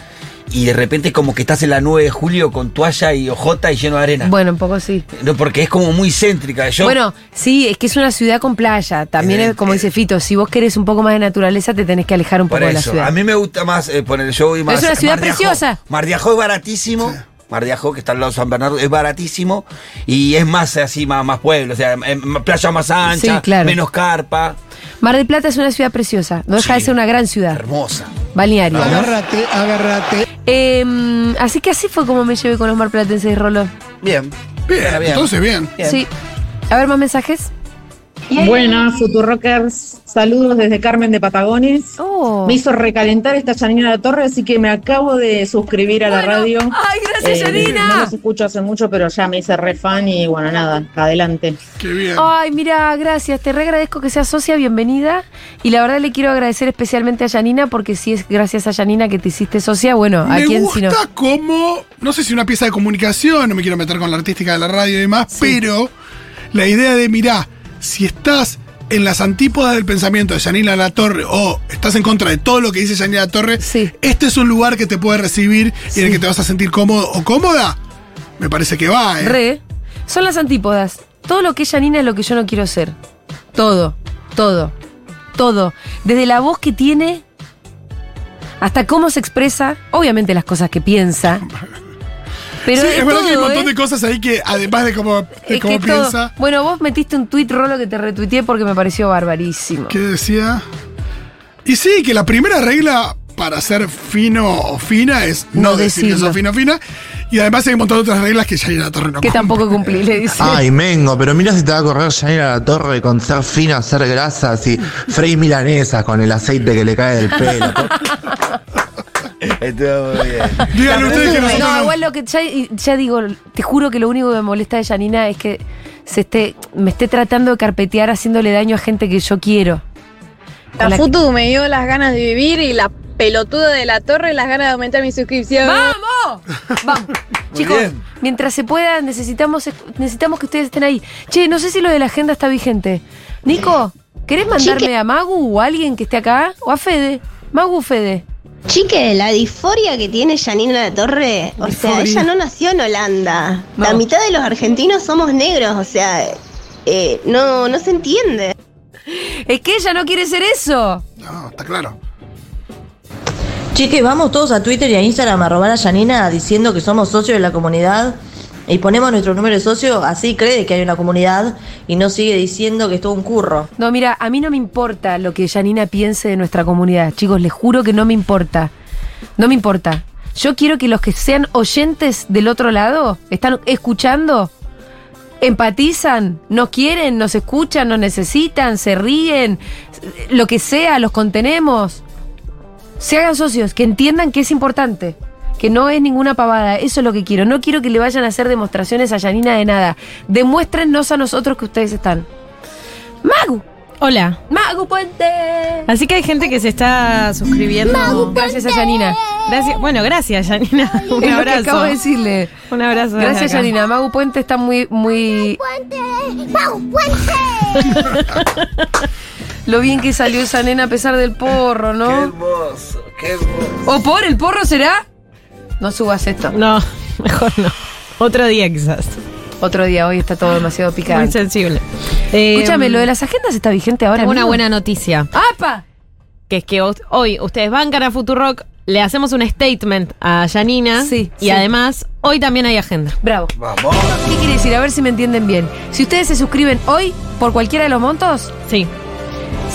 y de repente es como que estás en la 9 de julio con toalla y ojota y lleno de arena. Bueno, un poco sí. No, porque es como muy céntrica. Yo, Bueno, sí, es que es una ciudad con playa. También Eh, es como eh. dice Fito, si vos querés un poco más de naturaleza, te tenés que alejar un poco de la ciudad. a mí me gusta más eh, poner yo voy más. es una ciudad Mar de Ajó. preciosa. Mar de Ajó es baratísimo. Mar de Ajó, que está al lado de San Bernardo, es baratísimo y es más así, más, más pueblo, o sea, eh, playa más ancha, Sí, claro. menos carpa, Mar del Plata es una ciudad preciosa. No deja Sí. de ser una gran ciudad. hermosa. Balneario, ¿no? Agárrate, agárrate. Eh, así que así fue como me llevé con los marplatenses, Rolo. Bien. Bien, Bien. entonces bien. Bien. Sí. A ver, más mensajes. Buenas, Futurockers. Saludos desde Carmen de Patagones. Oh. Me hizo recalentar esta Janina de la Torre, así que me acabo de suscribir a la radio. ¡Ay, gracias, Eh, Janina! No los escucho hace mucho, pero ya me hice re fan y bueno, nada, adelante. Qué bien. Ay, mira, gracias. Te re agradezco que seas socia, bienvenida. Y la verdad le quiero agradecer especialmente a Janina, porque si es gracias a Janina que te hiciste socia, bueno, ¿a me quién gusta si no? como, no sé si una pieza de comunicación, no me quiero meter con la artística de la radio y demás, pero la idea de, mirá, si estás en las antípodas del pensamiento de Yanina La Torre o estás en contra de todo lo que dice Yanina La Torre, Sí. este es un lugar que te puede recibir y en el que te vas a sentir cómodo o cómoda. Me parece que va, ¿eh? Re. Son las antípodas. Todo lo que es Janina es lo que yo no quiero ser. Todo, todo, todo. Desde la voz que tiene hasta cómo se expresa, obviamente las cosas que piensa. *laughs* Pero Sí, es, es verdad todo, que hay un montón ¿eh? de cosas ahí que, además de cómo, de todo. piensa, Bueno, vos metiste un tuit, Rolo, que te retuiteé porque me pareció barbarísimo. ¿qué decía? Y sí, que la primera regla para ser fino o fina es no, No decir que decirlo. sos fino o fina. Y además hay un montón de otras reglas que Yanina La Torre no Que cumple. tampoco cumplí, le dice. Ay, Mengo, pero mira si te va a correr Yanira a la torre con ser fino, hacer grasas y freír milanesas con el aceite que le cae del pelo. *laughs* Estuvo muy bien. Díganle ustedes que nosotros No, no. igual lo que ya, ya digo, te juro que lo único que me molesta de Janina es que se esté, me esté tratando de carpetear haciéndole daño a gente que yo quiero. Con La la- Futu me dio las ganas de vivir y la pelotuda de la torre las ganas de aumentar mi suscripción. ¡Vamos! Vamos. *laughs* Chicos, bien. mientras se pueda, necesitamos, necesitamos que ustedes estén ahí. Che, no sé si lo de la agenda está vigente. Nico, ¿querés mandarme a Magu o a alguien que esté acá? ¿O a Fede? Magu o Fede. Chique, la disforia que tiene Janina La Torre, o sea, ella no nació en Holanda. No. La mitad de los argentinos somos negros, o sea, eh, no, no se entiende. Es que ella no quiere ser eso. No, está claro. Chique, vamos todos a Twitter y a Instagram a robar a Janina diciendo que somos socios de la comunidad y ponemos nuestro número de socio, así cree que hay una comunidad y no sigue diciendo que es todo un curro. No, mira, a mí no me importa lo que Janina piense de nuestra comunidad. Chicos, les juro que no me importa. No me importa. Yo quiero que los que sean oyentes del otro lado, están escuchando, empatizan, nos quieren, nos escuchan, nos necesitan, se ríen, lo que sea, los contenemos. Se hagan socios, que entiendan que es importante. Que no es ninguna pavada, eso es lo que quiero. No quiero que le vayan a hacer demostraciones a Yanina de nada. Demuéstrennos a nosotros que ustedes están. Magu, Hola. Magu Puente. Así que hay gente que se está suscribiendo. Gracias a Yanina. Gracias, bueno, gracias, Janina. Un Es lo que abrazo. acabo de decirle. Un abrazo. Gracias. Yanina. Magu Puente está muy, muy. *laughs* Lo bien que salió esa nena a pesar del porro, Qué ¿no? hermoso, qué hermoso. ¿O por el porro será? No subas esto. No, *laughs* mejor no. Otro día quizás. Otro día, hoy está todo demasiado Muy picante. sensible. Eh, Escúchame, lo de las agendas está vigente ahora. Tengo una buena noticia. ¡Apa! Que es que hoy ustedes bancan a Futurock, le hacemos un statement a Janina. Sí, Y sí. además, hoy también hay agenda. Bravo. Vamos. ¿Qué quiere decir? A ver si me entienden bien. Si ustedes se suscriben hoy por cualquiera de los montos, Sí,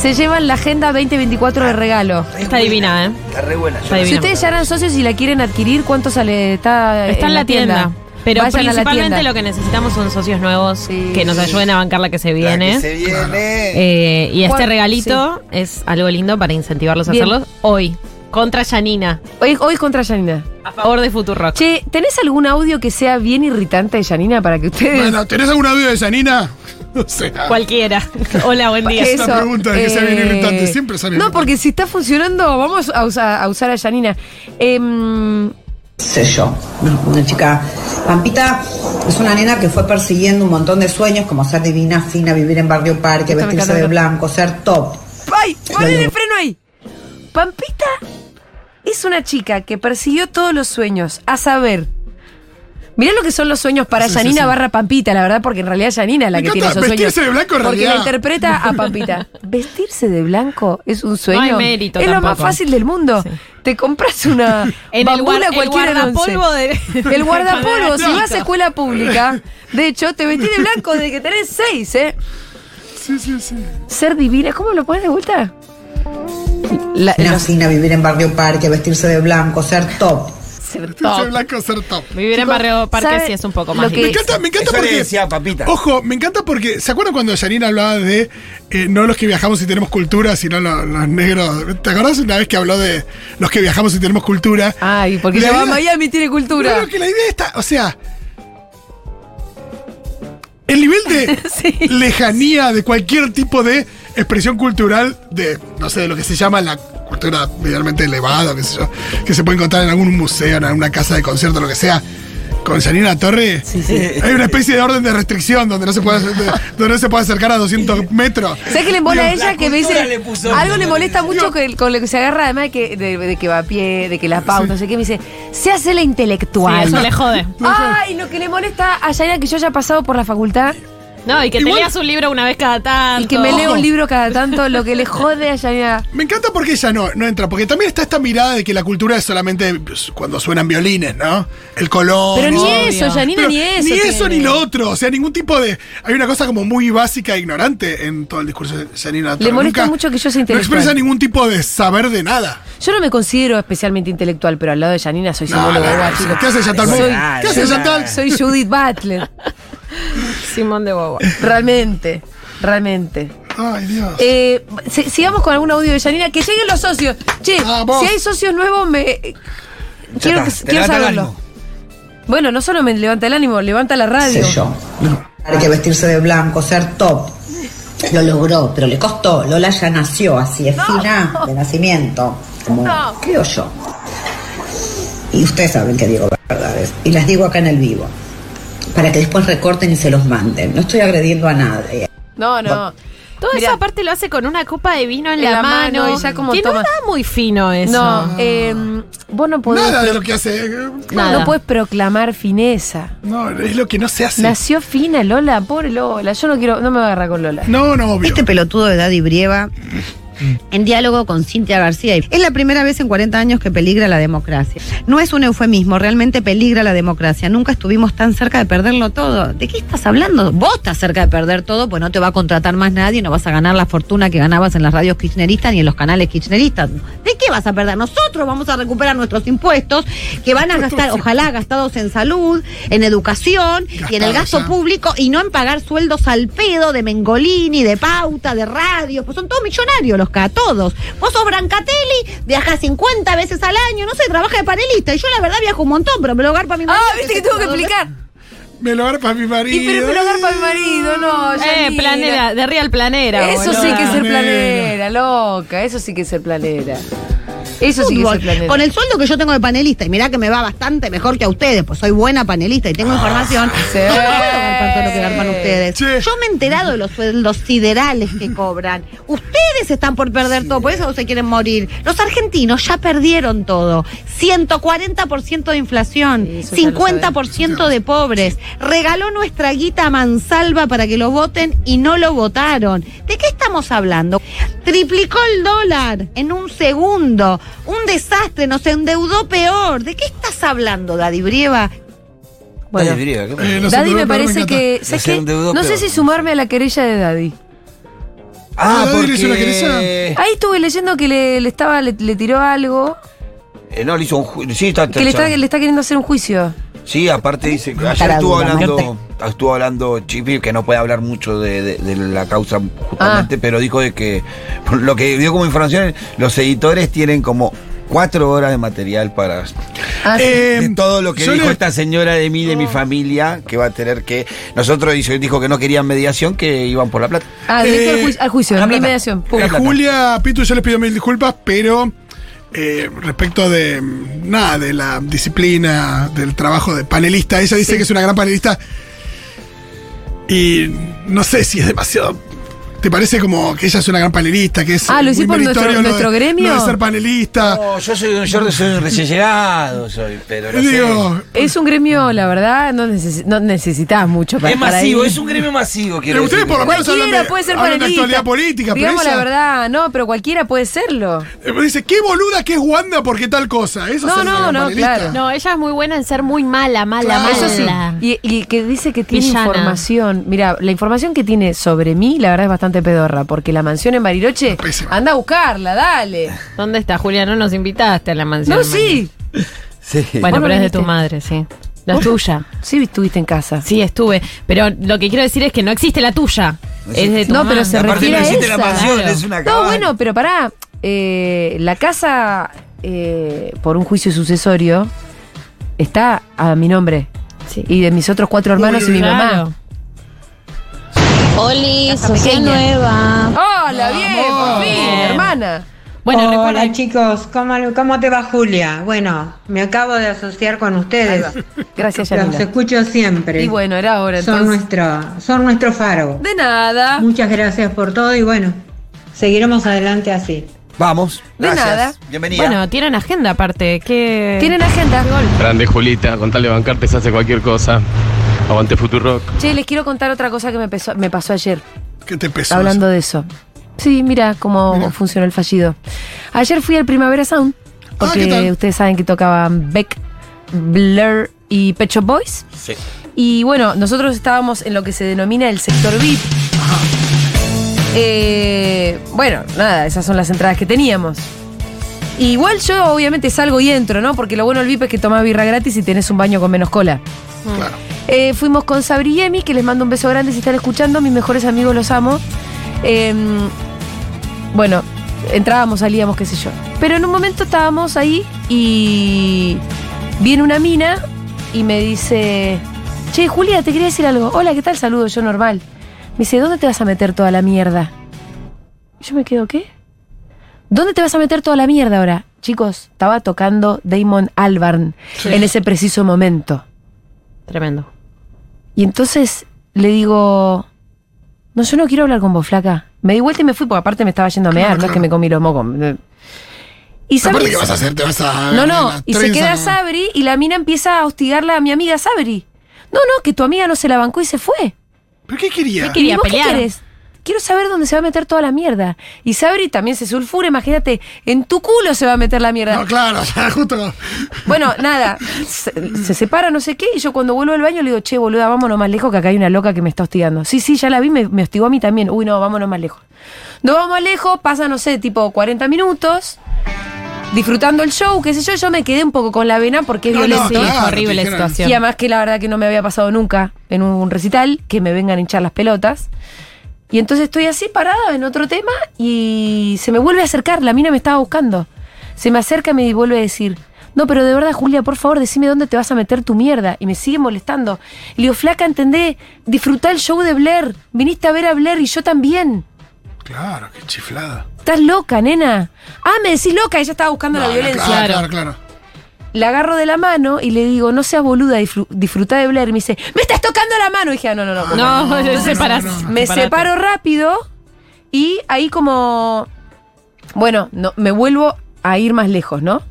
se llevan la agenda 2024 de regalo. está divina, ¿eh? Está re buena. Está yo- Si divina. ustedes ya eran socios y la quieren adquirir, ¿cuánto sale? Está, Está en la tienda. Pero Vayan a la principalmente tienda. lo que necesitamos son socios nuevos Sí. que nos ayuden a bancar la que se La viene. que se viene. Eh, y este ¿Cuál? regalito es algo lindo para incentivarlos a Bien. hacerlo hoy. Contra Janina. Hoy, hoy contra Janina. A favor de Futurock. Che, ¿tenés algún audio que sea bien irritante de Janina para que ustedes... Bueno, ¿tenés algún audio de Janina? O sea, Cualquiera. Hola, buen día. Es una pregunta de que sea bien irritante, siempre son No, porque si está funcionando, vamos a, usa- a usar a Janina. Em, sé yo, una chica. Pampita es una nena que fue persiguiendo un montón de sueños, como ser divina, fina, vivir en barrio parque, Esto vestirse de blanco, ser top. ¡Ay! ¡Ponle freno ahí! Pampita es una chica que persiguió todos los sueños, a saber. Mirá lo que son los sueños para Sí, sí, Janina sí. barra Pampita, la verdad, porque en realidad Janina es la Me que tiene esos sueños. vestirse de blanco en Porque realidad. la interpreta a Pampita. *laughs* Vestirse de blanco es un sueño. hay mérito es lo más fácil del mundo. Te compras una *laughs* En el bambula guar- el cualquiera guardapolvo de- *laughs* El guardapolvo, si No. vas a escuela pública, de hecho, te vestís de blanco desde que tenés seis, ¿eh? Sí, sí, sí. Ser divina, ¿cómo lo pones de vuelta? La- fina, vivir en barrio parque, vestirse de blanco, ser top. Ser *laughs* top. blanco, ser top. Vivir en barrio parque ¿sabe sí es un poco más que- Me encanta, me encanta porque. decía Papita. Ojo, me encanta porque. ¿Se acuerdan cuando Janina hablaba de eh, no los que viajamos y tenemos cultura, sino los, los negros? ¿Te acordás una vez que habló de los que viajamos y tenemos cultura? Ay, porque La ya va a idea- Miami tiene cultura. Claro que la idea está. O sea. El nivel de *laughs* Sí. lejanía de cualquier tipo de expresión cultural, de, no sé, de lo que se llama la cultura medianamente elevada, qué sé yo, que se puede encontrar en algún museo, en alguna casa de concierto, lo que sea. Con Janina Torre hay una especie de orden de restricción donde no se puede, donde no se puede acercar a 200 *laughs* metros. ¿Sabes qué le mola a ella? la Que me dice. le puso algo le molesta mucho que, con lo que se agarra, además de que, de, de que va a pie, de que la pauta, no sé qué. Me dice, se hace la intelectual. Sí, eso le jode. Ay, lo que le molesta a Yaina que yo haya pasado por la facultad No, y que Igual- te leas un libro una vez cada tanto. y que me lea Ojo. un libro cada tanto, lo que le jode a Yaina. Me encanta porque ella no, no entra, porque también está esta mirada de que la cultura es solamente pues, cuando suenan violines, ¿no? El color. Pero ni ¿no? eso, Janina, Pero ni eso. Ni tiene. eso ni lo otro. O sea, ningún tipo de. Hay una cosa como muy básica e ignorante en todo el discurso de Janina. Le molesta mucho que yo sea No intelectual. expresa ningún tipo de saber de nada. Yo no me considero especialmente intelectual, pero al lado de Janina soy No, símbolo no, de no, chicos. ¿Qué hace Chantal Soy-? ¿Qué hace soy- Chantal? Soy Judith Butler. Simón de Boba. Realmente, realmente. Ay, Dios. Eh, si- sigamos con algún audio de Janina. Que lleguen los socios. Che, Vamos. si hay socios nuevos, me. eh, Quiero, que- saberlo. Bueno, no solo me levanta el ánimo, levanta la radio. Sé yo. Hay que vestirse de blanco, ser top. Lo logró, pero le costó. Lola ya nació así, es fina de nacimiento. Como No. creo yo. Y ustedes saben que digo verdades. Y las digo acá en el vivo. Para que después recorten y se los manden. No estoy agrediendo a nadie. No, no. Todo Mirá. eso aparte lo hace con una copa de vino en, En la, la mano. mano y ya como que toma. no da muy fino eso. No, eh, vos no podés. Nada de lo que hace. eh, Nada. No puedes proclamar fineza. No, es lo que no se hace. Nació fina Lola, pobre Lola. Yo no quiero, no me voy a agarrar con Lola. No, no, obvio. Este pelotudo de Daddy Brieva en diálogo con Cintia García. Es la primera vez en 40 años que peligra la democracia. No es un eufemismo, realmente peligra la democracia. Nunca estuvimos tan cerca de perderlo todo. ¿De qué estás hablando? Vos estás cerca de perder todo, pues no te va a contratar más nadie, no vas a ganar la fortuna que ganabas en las radios kirchneristas ni en los canales kirchneristas. ¿De qué vas a perder? Nosotros vamos a recuperar nuestros impuestos que van a gastar, ojalá gastados en salud, en educación y en el gasto público y no en pagar sueldos al pedo de Mengolini, de pauta, de radio, pues son todos millonarios los K, todos. Vos sos Brancatelli, viajás 50 veces al año, no sé, trabaja de panelista. Y yo la verdad viajo un montón, pero me lo para mi marido. Ah, viste que tengo que explicar. Me lo para mi marido. Y pero me lo para mi marido, no. Eh, Yanina. planera, de Real Planera. Eso boluda. sí que es ser Planera. planera, loca. Eso sí que es ser planera. Eso sí que es Fútbol. planera. Con el sueldo que yo tengo de panelista, y mirá que me va bastante mejor que a ustedes, pues soy buena panelista y tengo información. sí. Yo no puedo todo lo que garpan ustedes. Yo me he enterado de los sueldos siderales que cobran. Ustedes están por perder todo, por eso se quieren morir. Los argentinos ya perdieron todo. 140% de inflación, Sí, eso ya lo 50% de pobres. Regaló nuestra guita a Mansalva para que lo voten y no lo votaron. ¿De qué estamos hablando? Triplicó el dólar en un segundo. Un desastre, nos endeudó peor. ¿De qué estás hablando, Daddy Brieva? Bueno, Ay, Brieva, ¿qué pasa? Eh, no Daddy me parece que. ¿sabes endeudó No sé si sumarme a la querella de Daddy. Ah, Ah, Daddy le hizo una porque... Ahí estuve leyendo que le, le estaba, le, le tiró algo. Eh, no, le hizo un juicio. Sí, está, Que le está, le está queriendo hacer un juicio. Sí, aparte dice que ayer estuvo hablando, estuvo hablando Chipi, que no puede hablar mucho de, de- de la causa justamente, Ah. pero dijo de que lo que dio como información, los editores tienen como cuatro horas de material para Ah. Eh, de todo lo que dijo le- esta señora de mí, de mi familia, que va a tener que. Nosotros dijo, dijo que no querían mediación, que iban por la plata. Ah, directo al eh, juicio, al juicio, no hay mediación. Eh. Julia Pitu, yo les pido mil disculpas, pero eh, respecto de mm, nada, de la disciplina, del trabajo de panelista, ella dice que es una gran panelista. Y no sé si es demasiado. ¿Te parece como que ella es una gran panelista? Que es Ah, ¿lo muy hicís por nuestro- lo de- gremio? lo de ser panelista. No, yo soy un yo soy un recién llegado, soy, pero no sé. Es un gremio, la verdad, no, no necesitas mucho para Es masivo, es un gremio masivo, quiero Pero ustedes decir. por lo menos hablan Cualquiera de, puede ser hablan de panelista. actualidad política, pero Digamos la verdad, no, pero cualquiera puede serlo. eh, dice, qué boluda que es Wanda porque tal cosa. Eso No, es no, no, panelista. claro. No, ella es muy buena en ser muy mala, mala, Claro. mala. Eso sí. Y, y que dice que tiene Villana. información. Mira, la información que tiene sobre mí, la verdad es bastante pedorra, porque la mansión en Bariloche, anda a buscarla, dale. ¿Dónde está, Julia? No nos invitaste a la mansión. No, sí. Sí. Bueno, no pero es de tu madre, sí. La ¿Vos? tuya. Sí, estuviste en casa. Sí, estuve. Pero lo que quiero decir es que no existe la tuya. Es de tu No, pero se Aparte refiere no a la mansión, claro. es una No, bueno, pero pará. Eh, la casa, eh, por un juicio sucesorio, está a mi nombre. Sí. Y de mis otros cuatro hermanos y mi Claro. mamá. Oli, pequeña. nueva. Hola, bien, por fin, Bien. hermana. Bueno, Hola recuerda- chicos, ¿cómo, ¿cómo te va Julia? Bueno, me acabo de asociar con ustedes. Gracias, Los escucho siempre. Y bueno, era ahora son entonces. nuestro, son nuestro faro. De nada. Muchas gracias por todo y bueno, seguiremos adelante así. Vamos. De gracias. nada. Bienvenida. Bueno, tienen agenda aparte. ¿Qué... Tienen agenda. Grande Julita, con tal de bancarte se hace cualquier cosa. Aguante Futurock. Che, les quiero contar otra cosa que me, pesó- me pasó ayer. ¿Qué te pesó? Hablando de eso. Sí, mira cómo funcionó el fallido. Ayer fui al Primavera Sound, porque ¿qué tal? ustedes saben que tocaban Beck, Blur y Pet Shop Boys. Sí. Y bueno, nosotros estábamos en lo que se denomina el sector VIP. Eh, bueno, nada, esas son las entradas que teníamos. Igual yo obviamente salgo y entro, ¿no? Porque lo bueno del VIP es que tomás birra gratis y tenés un baño con menos cola. Claro. Eh, fuimos con Sabri y Emi, que les mando un beso grande si están escuchando, mis mejores amigos los amo. Eh, bueno, entrábamos, salíamos, qué sé yo. Pero en un momento estábamos ahí y viene una mina y me dice, che, Julia, te quería decir algo. Hola, ¿qué tal? Saludo, yo normal. Me dice, ¿dónde te vas a meter toda la mierda? Y yo me quedo, ¿qué? ¿Dónde te vas a meter toda la mierda ahora? Chicos, estaba tocando Damon Albarn en ese preciso momento. Tremendo. Y entonces le digo, no, yo no quiero hablar con vos, flaca. Me di vuelta y me fui, porque aparte me estaba yendo a mear, Claro, no es que me comí los mocos. Y Aparte, Sabri- ¿qué vas a hacer? Te vas a. No, no, y se queda ¿no? Sabri y la mina empieza a hostigarla a mi amiga Sabri. No, no, que tu amiga no se la bancó y se fue. ¿Pero qué quería? ¿Qué quería ¿Y vos pelear? qué? Quiero saber dónde se va a meter toda la mierda. Y Sabri también se sulfura, imagínate, en tu culo se va a meter la mierda. No, claro, *laughs* justo. Bueno, nada, se, se separa, no sé qué, y yo cuando vuelvo al baño le digo, che, boluda, vámonos más lejos, que acá hay una loca que me está hostigando. Sí, sí, ya la vi, me, me hostigó a mí también. Uy, no, vámonos más lejos. Nos vamos más lejos, pasa, no sé, tipo 40 minutos, disfrutando el show, qué sé yo, yo me quedé un poco con la vena porque es No, no, violento. claro, es horrible la situación. Y además que la verdad que no me había pasado nunca en un recital, que me vengan a hinchar las pelotas. Y entonces estoy así parada en otro tema y se me vuelve a acercar, la mina me estaba buscando. Se me acerca y me vuelve a decir, no, pero de verdad, Julia, por favor, decime dónde te vas a meter tu mierda. Y me sigue molestando. Y le digo, flaca, entendé, disfrutá el show de Blair. Viniste a ver a Blair y yo también. Claro, qué chiflada. Estás loca, nena. Ah, me decís loca, ella estaba buscando la No, violencia. Claro, claro, claro. La agarro de la mano y le digo, no seas boluda, disfru- disfrutá de Blair. Y me dice, ¡me estás tocando la mano! Y dije, ah, no, no, no. No, Entonces, separas- Me separate. separo rápido y ahí como, bueno, no, me vuelvo a ir más lejos, ¿no?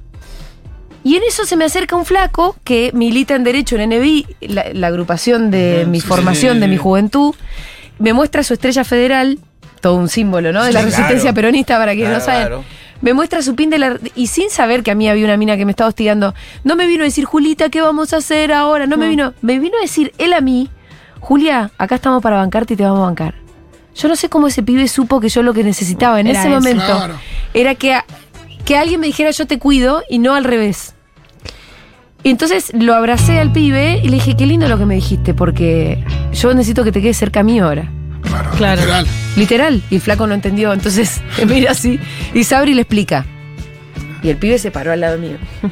Y en eso se me acerca un flaco que milita en Derecho en NBI, la, la agrupación de mi sí, formación, sí. de mi juventud. Me muestra su estrella federal, todo un símbolo, ¿no? De la resistencia claro. peronista, para quienes Claro, no saben. claro. Me muestra su pin de la. Y sin saber que a mí había una mina que me estaba hostigando, no me vino a decir, Julita, ¿qué vamos a hacer ahora? No me vino. Me vino a decir él a mí, Julia, acá estamos para bancarte y te vamos a bancar. Yo no sé cómo ese pibe supo que yo lo que necesitaba en Era ese eso. momento Claro. era que, a- que alguien me dijera yo te cuido y no al revés. Y entonces lo abracé al pibe y le dije, qué lindo lo que me dijiste, porque yo necesito que te quedes cerca mío ahora. Claro, Claro. literal. Literal. Y el flaco no entendió. Entonces *laughs* mira así. Y Sabri le explica. Y el pibe se paró al lado mío. *laughs*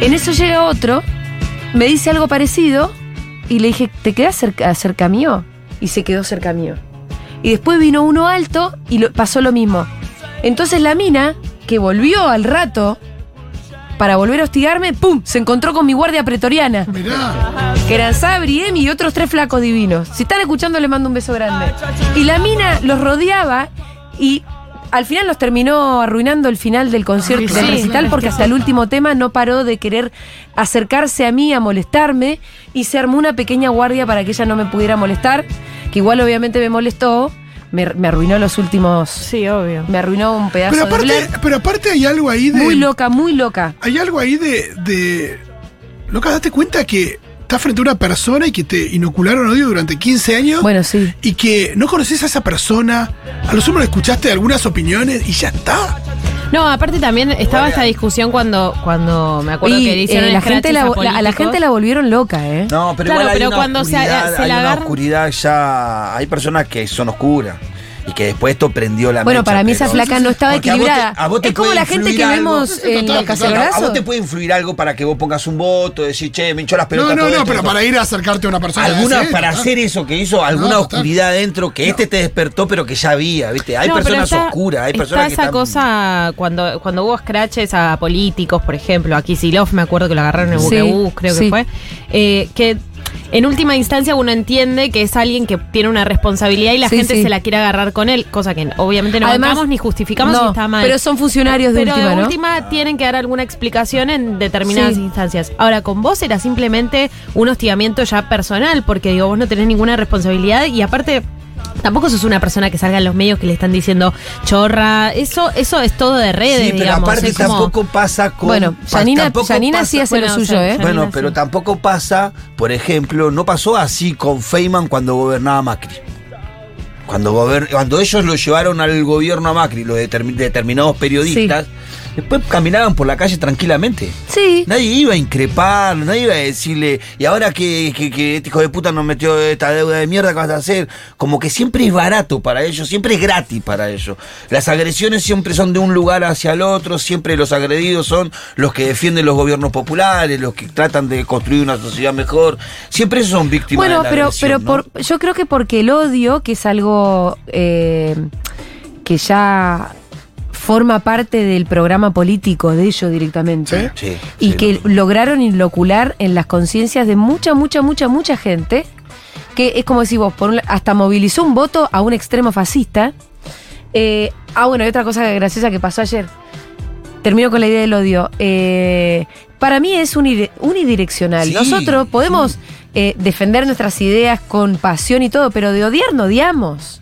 En eso llega otro, me dice algo parecido. Y le dije, ¿te quedas cerca, cerca mío? Y se quedó cerca mío. Y después vino uno alto y lo- pasó lo mismo. Entonces la mina, que volvió al rato para volver a hostigarme, ¡pum! Se encontró con mi guardia pretoriana. Mirá. Que eran Sabri, Emi y otros tres flacos divinos. Si están escuchando, le mando un beso grande. Y la mina los rodeaba y al final los terminó arruinando el final del concierto Sí, del recital porque que hasta el último tema no paró de querer acercarse a mí, a molestarme y se armó una pequeña guardia para que ella no me pudiera molestar, que igual obviamente me molestó, me, me arruinó los últimos... Sí, obvio. Me arruinó un pedazo Pero de aparte, Blair. pero aparte hay algo ahí de. Muy loca, muy loca. Hay algo ahí de. de loca, date cuenta que estás frente a una persona y que te inocularon odio durante 15 años. Bueno, sí. Y que no conoces a esa persona. A lo sumo le escuchaste algunas opiniones y ya está. No, aparte también estaba esta discusión cuando, cuando me acuerdo Y, que le hicieron eh, la gente la, a la- a la políticos. gente la volvieron loca, ¿eh? No, pero Claro, igual hay pero una cuando se- se hay la una agarran- oscuridad ya. Hay personas que son oscuras. Y que después esto prendió la Bueno, mecha, para mí esa flaca no estaba Porque a vos te- equilibrada. a vos te Es como la gente que algo. vemos en los A vos te puede influir algo para que vos pongas un voto, decir, che, me hinchó las pelotas. No, no, todo no, esto, pero esto. para ir a acercarte a una persona. Alguna, sí, para hacer eso que hizo, alguna No, total. oscuridad adentro que este te despertó, pero que ya había, ¿viste? Hay No, personas está- oscuras, hay está personas que esa están- cosa cuando, cuando hubo scratches a políticos, por ejemplo, a Kisilov me acuerdo que lo agarraron en Sí, Buquebus, creo sí. que fue, eh, que en última instancia uno entiende que es alguien que tiene una responsabilidad y la Sí, gente sí. se la quiere agarrar con él, cosa que obviamente no Además, bancamos ni justificamos no, si está mal. pero son funcionarios de Pero última, ¿no? última tienen que dar alguna explicación en determinadas Sí. instancias. Ahora, con vos era simplemente un hostigamiento ya personal, porque digo, vos no tenés ninguna responsabilidad y aparte. Tampoco sos una persona que salga en los medios que le están diciendo chorra. Eso, eso es todo de redes, Sí, pero digamos. aparte es como- tampoco pasa con. Bueno, Janina, tampoco Janina pasa- sí hace Bueno, lo o suyo, sea, ¿eh? Janina Bueno, sí. pero tampoco pasa, por ejemplo, no pasó así con Feynman cuando gobernaba Macri. Cuando, gober- cuando ellos lo llevaron al gobierno a Macri, los determi- determinados periodistas, después caminaban por la calle tranquilamente. Sí. Nadie iba a increpar, nadie iba a decirle, y ahora que, que, que este hijo de puta nos metió esta deuda de mierda, ¿qué vas a hacer? Como que siempre es barato para ellos, siempre es gratis para ellos. Las agresiones siempre son de un lugar hacia el otro, siempre los agredidos son los que defienden los gobiernos populares, los que tratan de construir una sociedad mejor. Siempre esos son víctimas Bueno, de la pero, agresión, pero ¿no? por, yo creo que porque el odio, que es algo eh, que ya forma parte del programa político de ellos directamente, Sí, y sí, que lograron inocular en las conciencias de mucha, mucha, mucha, mucha gente, que es como si vos, por un hasta movilizó un voto a un extremo fascista. Eh, ah, bueno, y otra cosa graciosa que pasó ayer. Termino con la idea del odio. Eh, para mí es unidireccional. Sí, Nosotros podemos eh, defender nuestras ideas con pasión y todo, pero de odiar no odiamos.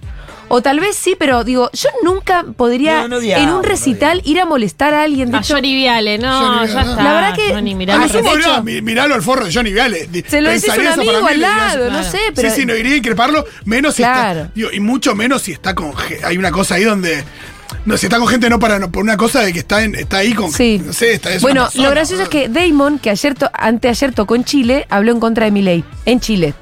O tal vez sí, pero digo, yo nunca podría No, no en un no recital ir a molestar a alguien. De hecho, Johnny Viale, no, Johnny ya está. La verdad que- Johnny, Ah, hecho- miralo al forro de Johnny Viale. Se lo decís a un amigo al lado, no sé, pero- Sí, sí, no iría a increparlo, menos si Claro. está. digo, y mucho menos si está con. Hay una cosa ahí donde. No, si está con gente no para no, por una cosa de que está, en, está ahí con. Sí. No sé, está es bueno, persona, lo gracioso es que Damon, que ayer to- anteayer tocó en Chile, habló en contra de Milei, en Chile.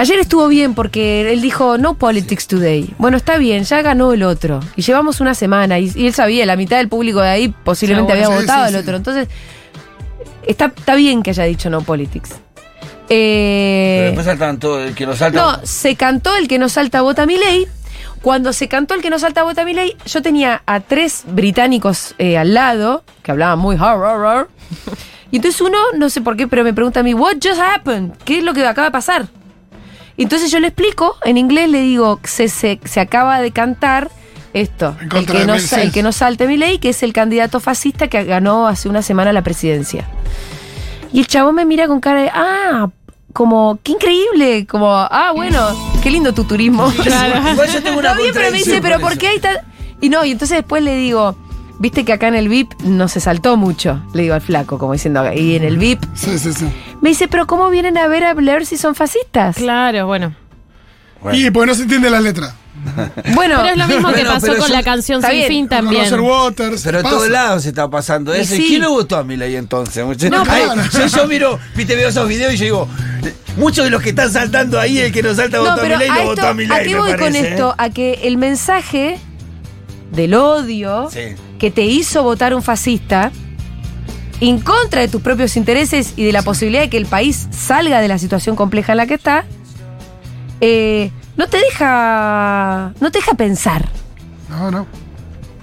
Ayer estuvo bien porque él dijo no politics today. Bueno, está bien, ya ganó el otro. Y llevamos una semana y, y él sabía, la mitad del público de ahí posiblemente había Sí, votado sí, el sí. otro. Entonces, está, está bien que haya dicho no politics. Eh, Pero después saltan todo, el que lo salta. no, se cantó el que no salta vota mi ley. Cuando se cantó el que no salta vota mi ley, yo tenía a tres británicos eh, al lado que hablaban muy har. *laughs* Y entonces uno, no sé por qué, pero me pregunta a mí, what just happened? ¿Qué es lo que acaba de pasar? Y entonces yo le explico, en inglés le digo, se, se, se acaba de cantar esto, el que, no, el que no salte mi ley, que es el candidato fascista que ganó hace una semana la presidencia. Y el chabón me mira con cara de, ah, como, qué increíble, como, ah, bueno, qué lindo tu turismo. *laughs* Igual yo tengo una Está bien, pero me dice, pero ¿por qué hay tal...? Y no, y entonces después le digo, viste que acá en el VIP no se saltó mucho, le digo al flaco, como diciendo, y en el VIP. Sí, sí, sí. Me dice, pero ¿cómo vienen a ver a Blair si son fascistas? Claro, bueno. Y porque no se entiende la letra. *laughs* Bueno, Pero es lo mismo que Bueno, pasó con yo- la canción Sin bien, Fin Con también. Roger Waters. Pero en todos lados se está pasando Y eso. sí. ¿Y quién le votó a Milei entonces? No, Ay, pero- yo, yo *laughs* miro, viste, veo esos videos y yo digo, muchos de los que están saltando ahí, el que no salta No, votó a pero Milei, a, lo esto, votó a Milei, ¿a qué voy con ¿eh? esto? A que el mensaje del odio Sí. Que te hizo votar un fascista en contra de tus propios intereses y de la posibilidad de que el país salga de la situación compleja en la que está, eh, no te deja. no te deja pensar. No, no.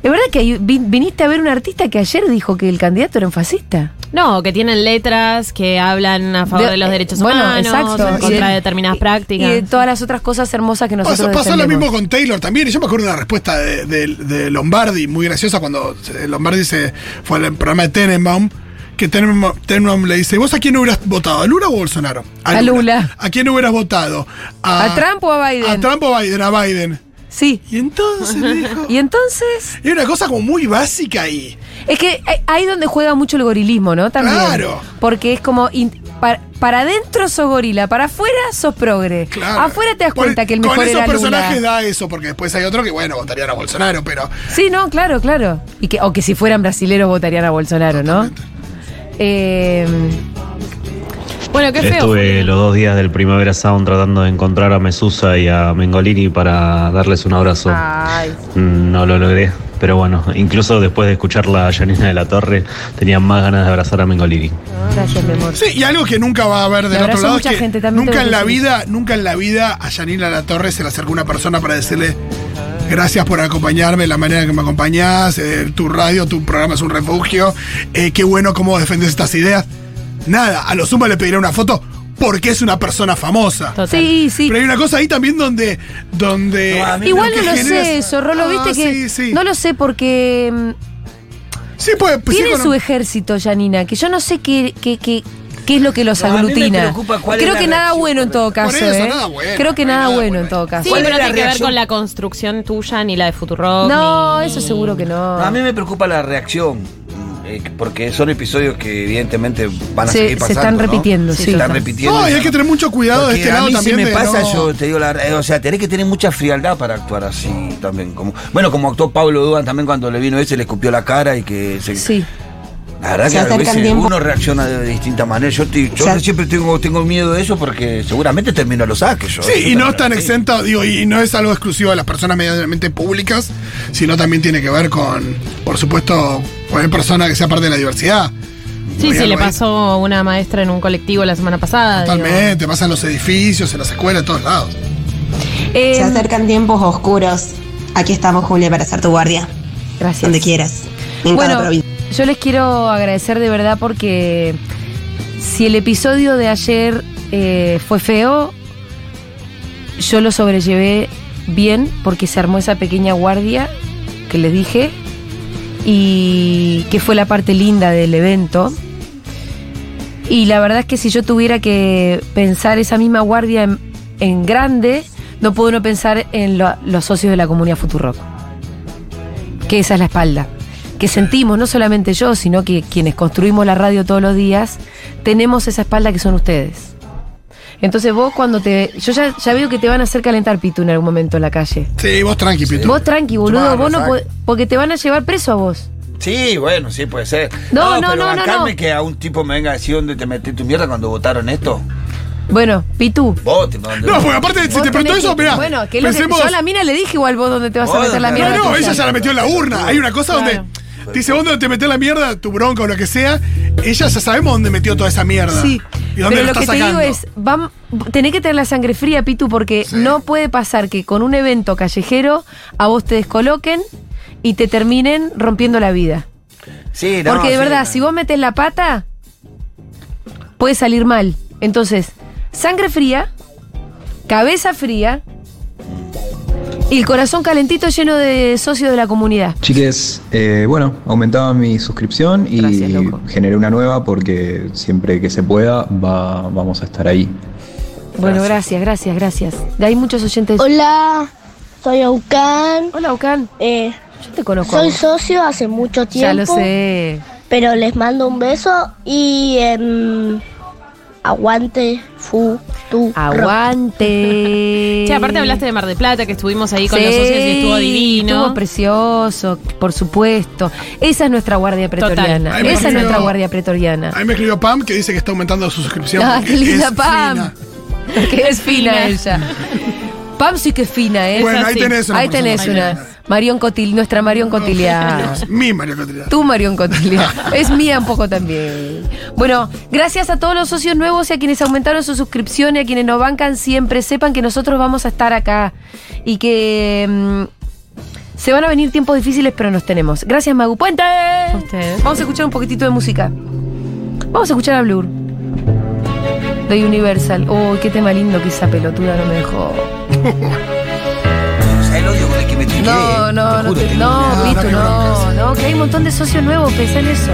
Es verdad que viniste a ver un artista que ayer dijo que el candidato era un fascista. No, que tienen letras que hablan a favor De- de, los derechos bueno, humanos, exacto. en Y contra de- de determinadas Y prácticas. de todas las otras cosas hermosas que nosotros Pasó, pasó lo mismo con Taylor también. Y yo me acuerdo de una respuesta de, de- de Lombardi, muy graciosa, cuando Lombardi se fue al programa de Tenenbaum. Que Tenenbaum, Tenenbaum le dice: ¿Vos a quién hubieras votado? ¿A Lula o a Bolsonaro? A Lula. ¿A quién hubieras votado? ¿A Trump o a Biden? A Trump o a Biden, a Biden. Sí. Y entonces *laughs* dijo. Y entonces. Era una cosa como muy básica ahí. Es que ahí donde juega mucho el gorilismo, ¿no? También. Claro. Porque es como. para, para adentro sos gorila, para afuera sos progre. Claro. Afuera te das Por- cuenta que el mejor Con esos era personajes Lula. da eso, porque después hay otro que, bueno, votarían a Bolsonaro, pero. Sí, no, claro, claro. Y que, o que si fueran brasileros votarían a Bolsonaro, ¿no? Eh, Bueno, qué feo. Estuve los dos días del Primavera Sound tratando de encontrar a Mesusa y a Mengolini para darles un abrazo. ay. Mm, No lo logré, pero bueno, incluso después de escuchar la Janina de la Torre, tenía más ganas de abrazar a Mengolini. Gracias, mi amor. Sí, y algo que nunca va a haber del otro lado es que gente también, nunca en la decir. vida, nunca en la vida a Yanina La Torre se le acercó una persona para decirle gracias por acompañarme de la manera que me acompañás, eh, tu radio, tu programa es un refugio, eh, qué bueno cómo defendes estas ideas. Nada, a lo sumo le pediré una foto porque es una persona famosa. Sí, sí. Pero hay una cosa ahí también donde. donde Igual no lo genera- sé eso, Rolo, Ah, viste que. sí, sí. No lo sé porque. mm, Sí, pues, pues, tiene sí, con- su ejército, Janina, que yo no sé qué, qué, qué, qué es lo que los No, a mí me aglutina. Creo es la que nada bueno en todo caso, Por eso, ¿eh? nada bueno, Creo que no nada, nada bueno, bueno en todo caso. Sí, ¿Cuál pero es no la tiene que ver con la construcción tuya ni la de Futurock. No, ni- eso seguro que no. No, a mí me preocupa la reacción. Eh, porque son episodios que evidentemente van a Se- seguir se pasando. están ¿no? repitiendo, sí. Se están repitiendo. No, y hay que tener mucho cuidado de este a lado mí también. si me de pasa, no- yo te digo la verdad, o sea, tenés que tener mucha frialdad para actuar así también. Como, bueno, como actuó Pablo Duan también cuando le vino ese, le escupió la cara y que se. Sí. La verdad Se que a acercan veces tiempos- uno reacciona de, distinta manera. Yo, te- yo Se- siempre tengo, tengo miedo de eso porque seguramente termino los saques. Yo, Sí, y no están así. exentos, digo, y no es algo exclusivo de las personas medianamente públicas, sino también tiene que ver con, por supuesto, cualquier persona que sea parte de la diversidad. Sí, sí, le pasó a una maestra en un colectivo la semana pasada. digo. Totalmente, pasa en los edificios, en las escuelas, en todos lados. Eh, Se acercan tiempos oscuros. Aquí estamos, Julia, para ser tu guardia. Gracias. Donde quieras. En cada Bueno, provincia. Yo les quiero agradecer de verdad porque si el episodio de ayer eh, fue feo, yo lo sobrellevé bien porque se armó esa pequeña guardia que les dije y que fue la parte linda del evento. Y la verdad es que si yo tuviera que pensar esa misma guardia en, grande, no puedo no pensar en lo- los socios de la comunidad Futurock. Que esa es la espalda. Que sentimos, no solamente yo, sino que quienes construimos la radio todos los días, tenemos esa espalda que son ustedes. Entonces vos cuando te... Yo ya, ya veo que te van a hacer calentar pitu en algún momento en la calle. Sí, vos tranqui, Pitu. Vos tranqui, boludo, vos no Porque te van a llevar preso a vos. Sí, bueno, sí, puede ser. No, no, pero no, no, no. que a un tipo me venga a decir dónde te metí tu mierda cuando votaron esto. Bueno, Pitu. Vos te ¿dónde- No, porque aparte, si te preguntó eso, que- mirá. Bueno, que, es lo que pensemos- yo a la mina le dije igual vos dónde te vas a meter la no, mierda. No, no, ella ya la metió en la urna. Hay una cosa Claro. donde dice, ¿vos dónde te metés la mierda? Tu bronca o lo que sea. Ella ya sabemos dónde metió toda esa mierda. Sí. ¿Y dónde Pero la lo que está te sacando? digo es, vam- tenés que tener la sangre fría, Pitu, porque no puede pasar que con un evento callejero a vos te descoloquen y te terminen rompiendo la vida. Sí, no, porque de sí, verdad, no. si vos metes la pata, puede salir mal. Entonces, sangre fría, cabeza fría y el corazón calentito lleno de socios de la comunidad. Chiques, eh, bueno, aumentaba mi suscripción y generé una nueva porque siempre que se pueda va, vamos a estar ahí. Bueno, gracias, gracias, gracias. Hay muchos oyentes. Hola, soy Aucan. Hola, Aucan. Eh, Yo te conozco. soy socio hace mucho tiempo. Ya lo sé. Pero les mando un beso y em, aguante, fu, tu. Aguante. Che, aparte hablaste de Mar de Plata, que estuvimos ahí con los socios y estuvo divino. Estuvo precioso, por supuesto. Esa es nuestra guardia pretoriana. Esa es nuestra guardia pretoriana. Ahí me escribió Pam que dice que está aumentando su suscripción. Ah, qué linda Pam. Porque es fina ella. Pam sí que es fina, ¿eh? Bueno, ahí tenés una Ahí tenés persona. una. Marión Cotil, nuestra Marión Cotilia. *laughs* Mi Mario Cotilia. Tú, Marión Cotilia. Es mía un poco también. Bueno, gracias a todos los socios nuevos y a quienes aumentaron su suscripción y a quienes nos bancan siempre. Sepan que nosotros vamos a estar acá y que mm, se van a venir tiempos difíciles, pero nos tenemos. Gracias, Magu Puente. Vamos a escuchar un poquitito de música. Vamos a escuchar a Blur. De Universal. Uy, qué tema lindo que esa pelotuda no me dejó. *laughs* No, no, no, no. Pitu, no, no, que hay un montón de socios nuevos, pensá en eso.